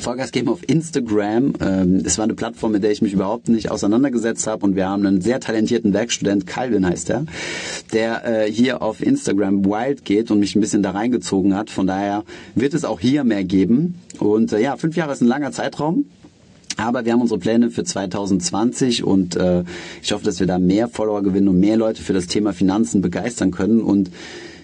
Vollgas geben auf Instagram. Ähm, es war eine Plattform, mit der ich mich überhaupt nicht auseinandergesetzt habe und wir haben einen sehr talentierten Werkstudent, Calvin heißt er, der äh, hier auf Instagram wild geht und mich ein bisschen da reingezogen hat. Von daher wird es auch hier mehr geben. Und äh, ja, fünf Jahre ist ein langer Zeitraum. Aber wir haben unsere Pläne für 2020 und äh, ich hoffe, dass wir da mehr Follower gewinnen und mehr Leute für das Thema Finanzen begeistern können und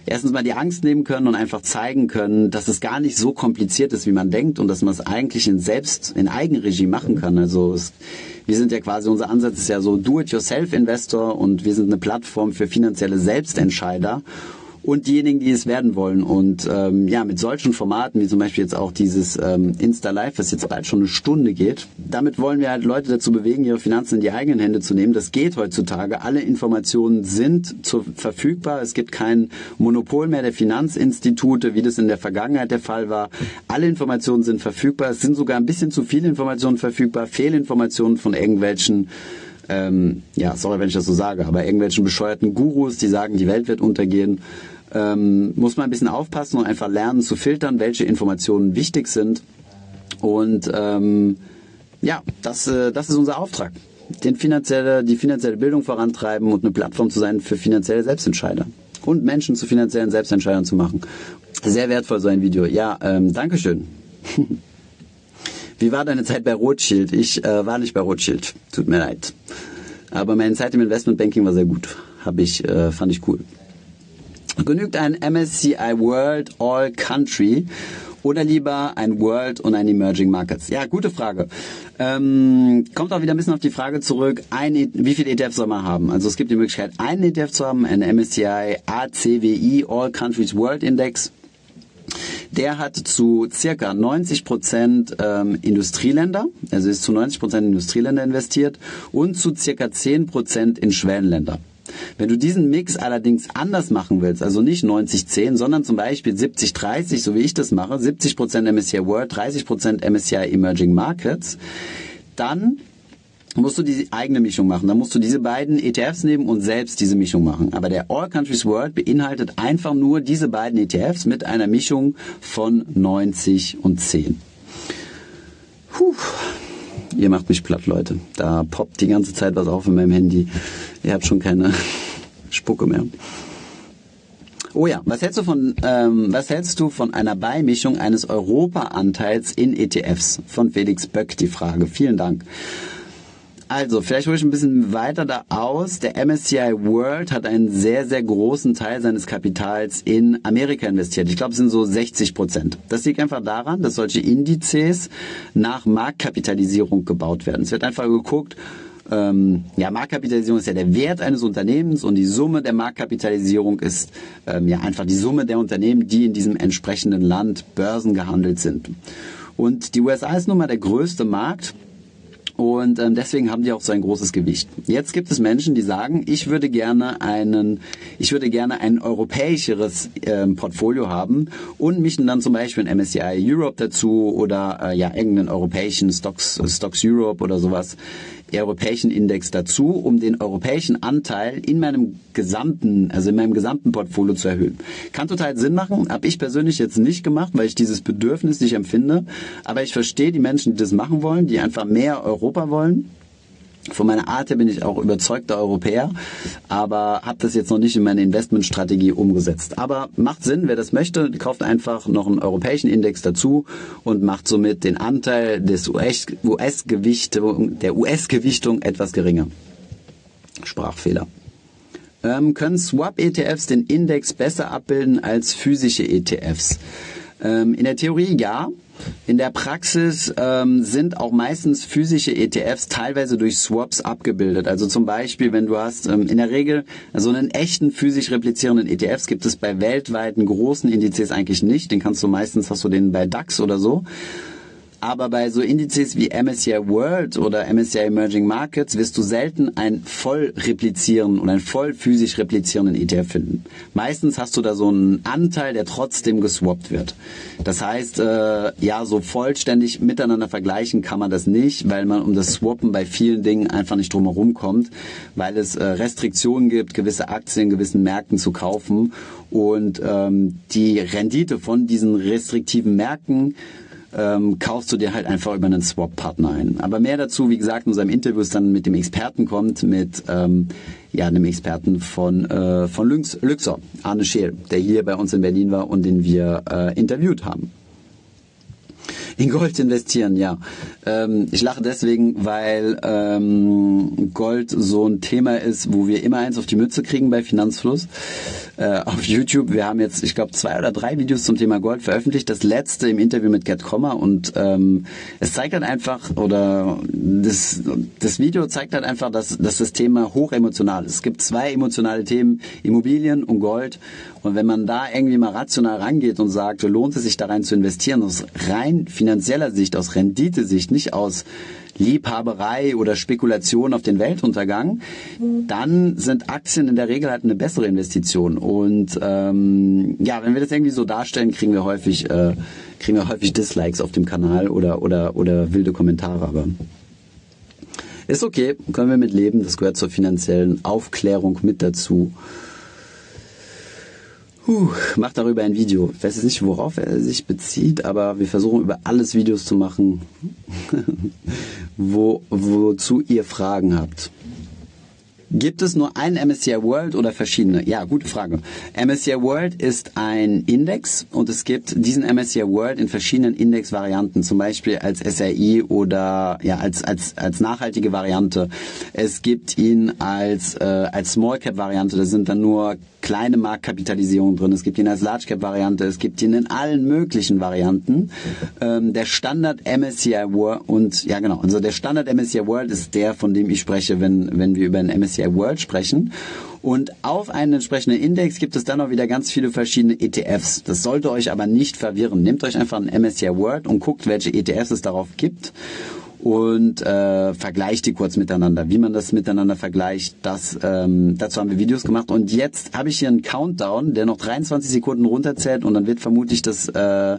erstens mal die Angst nehmen können und einfach zeigen können, dass es gar nicht so kompliziert ist, wie man denkt und dass man es eigentlich in selbst, in Eigenregie machen kann. Also es, wir sind ja quasi, unser Ansatz ist ja so Do-it-yourself-Investor und wir sind eine Plattform für finanzielle Selbstentscheider und diejenigen, die es werden wollen. Und ähm, ja, mit solchen Formaten, wie zum Beispiel jetzt auch dieses ähm, Insta-Live, was jetzt bald schon eine Stunde geht, damit wollen wir halt Leute dazu bewegen, ihre Finanzen in die eigenen Hände zu nehmen. Das geht heutzutage. Alle Informationen sind zu, verfügbar. Es gibt kein Monopol mehr der Finanzinstitute, wie das in der Vergangenheit der Fall war. Alle Informationen sind verfügbar. Es sind sogar ein bisschen zu viele Informationen verfügbar. Fehlinformationen von irgendwelchen ähm, ja, sorry, wenn ich das so sage, aber irgendwelchen bescheuerten Gurus, die sagen, die Welt wird untergehen ähm, muss man ein bisschen aufpassen und einfach lernen zu filtern, welche Informationen wichtig sind Und ähm, ja, das, äh, das ist unser Auftrag. Den finanzielle, die finanzielle Bildung vorantreiben und eine Plattform zu sein für finanzielle Selbstentscheider. Und Menschen zu finanziellen Selbstentscheidern zu machen. Sehr wertvoll so ein Video. Ja, ähm, Dankeschön. <laughs> Wie war deine Zeit bei Rothschild? Ich äh, war nicht bei Rothschild. Tut mir leid. Aber meine Zeit im Investmentbanking war sehr gut. Hab ich, äh, fand ich cool. Genügt ein MSCI World All Country oder lieber ein World und ein Emerging Markets? Ja, gute Frage. Ähm, kommt auch wieder ein bisschen auf die Frage zurück, ein, e wie viele ETFs soll man haben? Also es gibt die Möglichkeit, einen ETF zu haben, einen MSCI ACWI All Countries World Index. Der hat zu circa 90 Prozent ähm, Industrieländer, also ist zu 90 Prozent Industrieländer investiert und zu circa 10 Prozent in Schwellenländer. Wenn du diesen Mix allerdings anders machen willst, also nicht 90-10, sondern zum Beispiel 70-30, so wie ich das mache, 70% MSCI World, 30% MSCI Emerging Markets, dann musst du die eigene Mischung machen. Dann musst du diese beiden ETFs nehmen und selbst diese Mischung machen. Aber der All Countries World beinhaltet einfach nur diese beiden ETFs mit einer Mischung von 90 und 10. Puh. Ihr macht mich platt, Leute. Da poppt die ganze Zeit was auf in meinem Handy. Ihr habt schon keine <laughs> Spucke mehr. Oh ja, was hältst du von ähm, was hältst du von einer Beimischung eines Europa-Anteils in ETFs? Von Felix Böck die Frage. Vielen Dank. Also, vielleicht hole ich ein bisschen weiter da aus. Der MSCI World hat einen sehr, sehr großen Teil seines Kapitals in Amerika investiert. Ich glaube, es sind so 60 Prozent. Das liegt einfach daran, dass solche Indizes nach Marktkapitalisierung gebaut werden. Es wird einfach geguckt, ähm, ja, Marktkapitalisierung ist ja der Wert eines Unternehmens und die Summe der Marktkapitalisierung ist ähm, ja einfach die Summe der Unternehmen, die in diesem entsprechenden Land börsengehandelt sind. Und die USA ist nun mal der größte Markt und ähm, deswegen haben die auch so ein großes Gewicht. Jetzt gibt es Menschen, die sagen, ich würde gerne einen, ich würde gerne ein europäischeres ähm, Portfolio haben und mischen dann zum Beispiel ein MSCI Europe dazu oder äh, ja irgendeinen europäischen Stocks, Stocks Europe oder sowas europäischen Index dazu, um den europäischen Anteil in meinem gesamten, also in meinem gesamten Portfolio zu erhöhen. Kann total Sinn machen, habe ich persönlich jetzt nicht gemacht, weil ich dieses Bedürfnis nicht empfinde. Aber ich verstehe die Menschen, die das machen wollen, die einfach mehr Europa wollen von meiner Art her bin ich auch überzeugter Europäer, aber habe das jetzt noch nicht in meine Investmentstrategie umgesetzt. Aber macht Sinn, wer das möchte, kauft einfach noch einen europäischen Index dazu und macht somit den Anteil des US-Gewichtung, der US-Gewichtung etwas geringer. Sprachfehler. Ähm, können Swap-ETFs den Index besser abbilden als physische ETFs? Ähm, in der Theorie ja. In der Praxis ähm, sind auch meistens physische ETFs teilweise durch Swaps abgebildet. Also zum Beispiel, wenn du hast ähm, in der Regel so einen echten physisch replizierenden ETFs gibt es bei weltweiten großen Indizes eigentlich nicht. Den kannst du meistens hast du den bei DAX oder so. Aber bei so Indizes wie MSCI World oder MSCI Emerging Markets wirst du selten einen voll replizierenden und einen voll physisch replizierenden ETF finden. Meistens hast du da so einen Anteil, der trotzdem geswappt wird. Das heißt, äh, ja, so vollständig miteinander vergleichen kann man das nicht, weil man um das Swappen bei vielen Dingen einfach nicht drumherum kommt, weil es äh, Restriktionen gibt, gewisse Aktien in gewissen Märkten zu kaufen und ähm, die Rendite von diesen restriktiven Märkten ähm, kaufst du dir halt einfach über einen Swap-Partner ein. Aber mehr dazu, wie gesagt, in unserem Interview dann mit dem Experten kommt, mit ähm, ja, einem Experten von, äh, von Lynx, Luxor, Arne Scheel, der hier bei uns in Berlin war und den wir äh, interviewt haben. In Gold investieren, ja. Ähm, ich lache deswegen, weil ähm, Gold so ein Thema ist, wo wir immer eins auf die Mütze kriegen bei Finanzfluss. Äh, auf YouTube, wir haben jetzt, ich glaube, zwei oder drei Videos zum Thema Gold veröffentlicht. Das letzte im Interview mit Gerd Kommer und ähm, es zeigt halt einfach, oder das, das Video zeigt halt einfach, dass, dass das Thema hoch emotional ist. Es gibt zwei emotionale Themen, Immobilien und Gold. Und wenn man da irgendwie mal rational rangeht und sagt, lohnt es sich da rein zu investieren, aus rein finanzieller Sicht, aus Renditesicht, nicht aus Liebhaberei oder Spekulation auf den Weltuntergang, dann sind Aktien in der Regel halt eine bessere Investition. Und ähm, ja, wenn wir das irgendwie so darstellen, kriegen wir häufig äh, kriegen wir häufig Dislikes auf dem Kanal oder oder oder wilde Kommentare. Aber ist okay, können wir mit leben. Das gehört zur finanziellen Aufklärung mit dazu. Puh, macht darüber ein Video. Ich weiß nicht, worauf er sich bezieht, aber wir versuchen über alles Videos zu machen, <laughs> wo, wozu ihr Fragen habt. Gibt es nur ein MSCI World oder verschiedene? Ja, gute Frage. MSCI World ist ein Index und es gibt diesen MSCI World in verschiedenen Indexvarianten, zum Beispiel als SRI oder ja als als als nachhaltige Variante. Es gibt ihn als äh, als Small Cap Variante. Da sind dann nur kleine Marktkapitalisierung drin. Es gibt ihn als Large Cap Variante. Es gibt ihn in allen möglichen Varianten. Ähm, der Standard MSCI World und ja genau, also der Standard MSCI World ist der, von dem ich spreche, wenn wenn wir über einen MSCI World sprechen. Und auf einen entsprechenden Index gibt es dann auch wieder ganz viele verschiedene ETFs. Das sollte euch aber nicht verwirren. Nehmt euch einfach einen MSCI World und guckt, welche ETFs es darauf gibt und äh, vergleicht die kurz miteinander. Wie man das miteinander vergleicht, das ähm, dazu haben wir Videos gemacht. Und jetzt habe ich hier einen Countdown, der noch 23 Sekunden runterzählt und dann wird vermutlich das äh,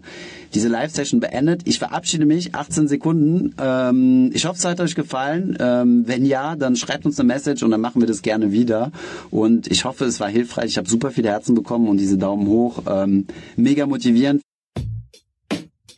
diese Live-Session beendet. Ich verabschiede mich, 18 Sekunden. Ähm, ich hoffe, es hat euch gefallen. Ähm, wenn ja, dann schreibt uns eine Message und dann machen wir das gerne wieder. Und ich hoffe, es war hilfreich. Ich habe super viele Herzen bekommen und diese Daumen hoch. Ähm, mega motivierend.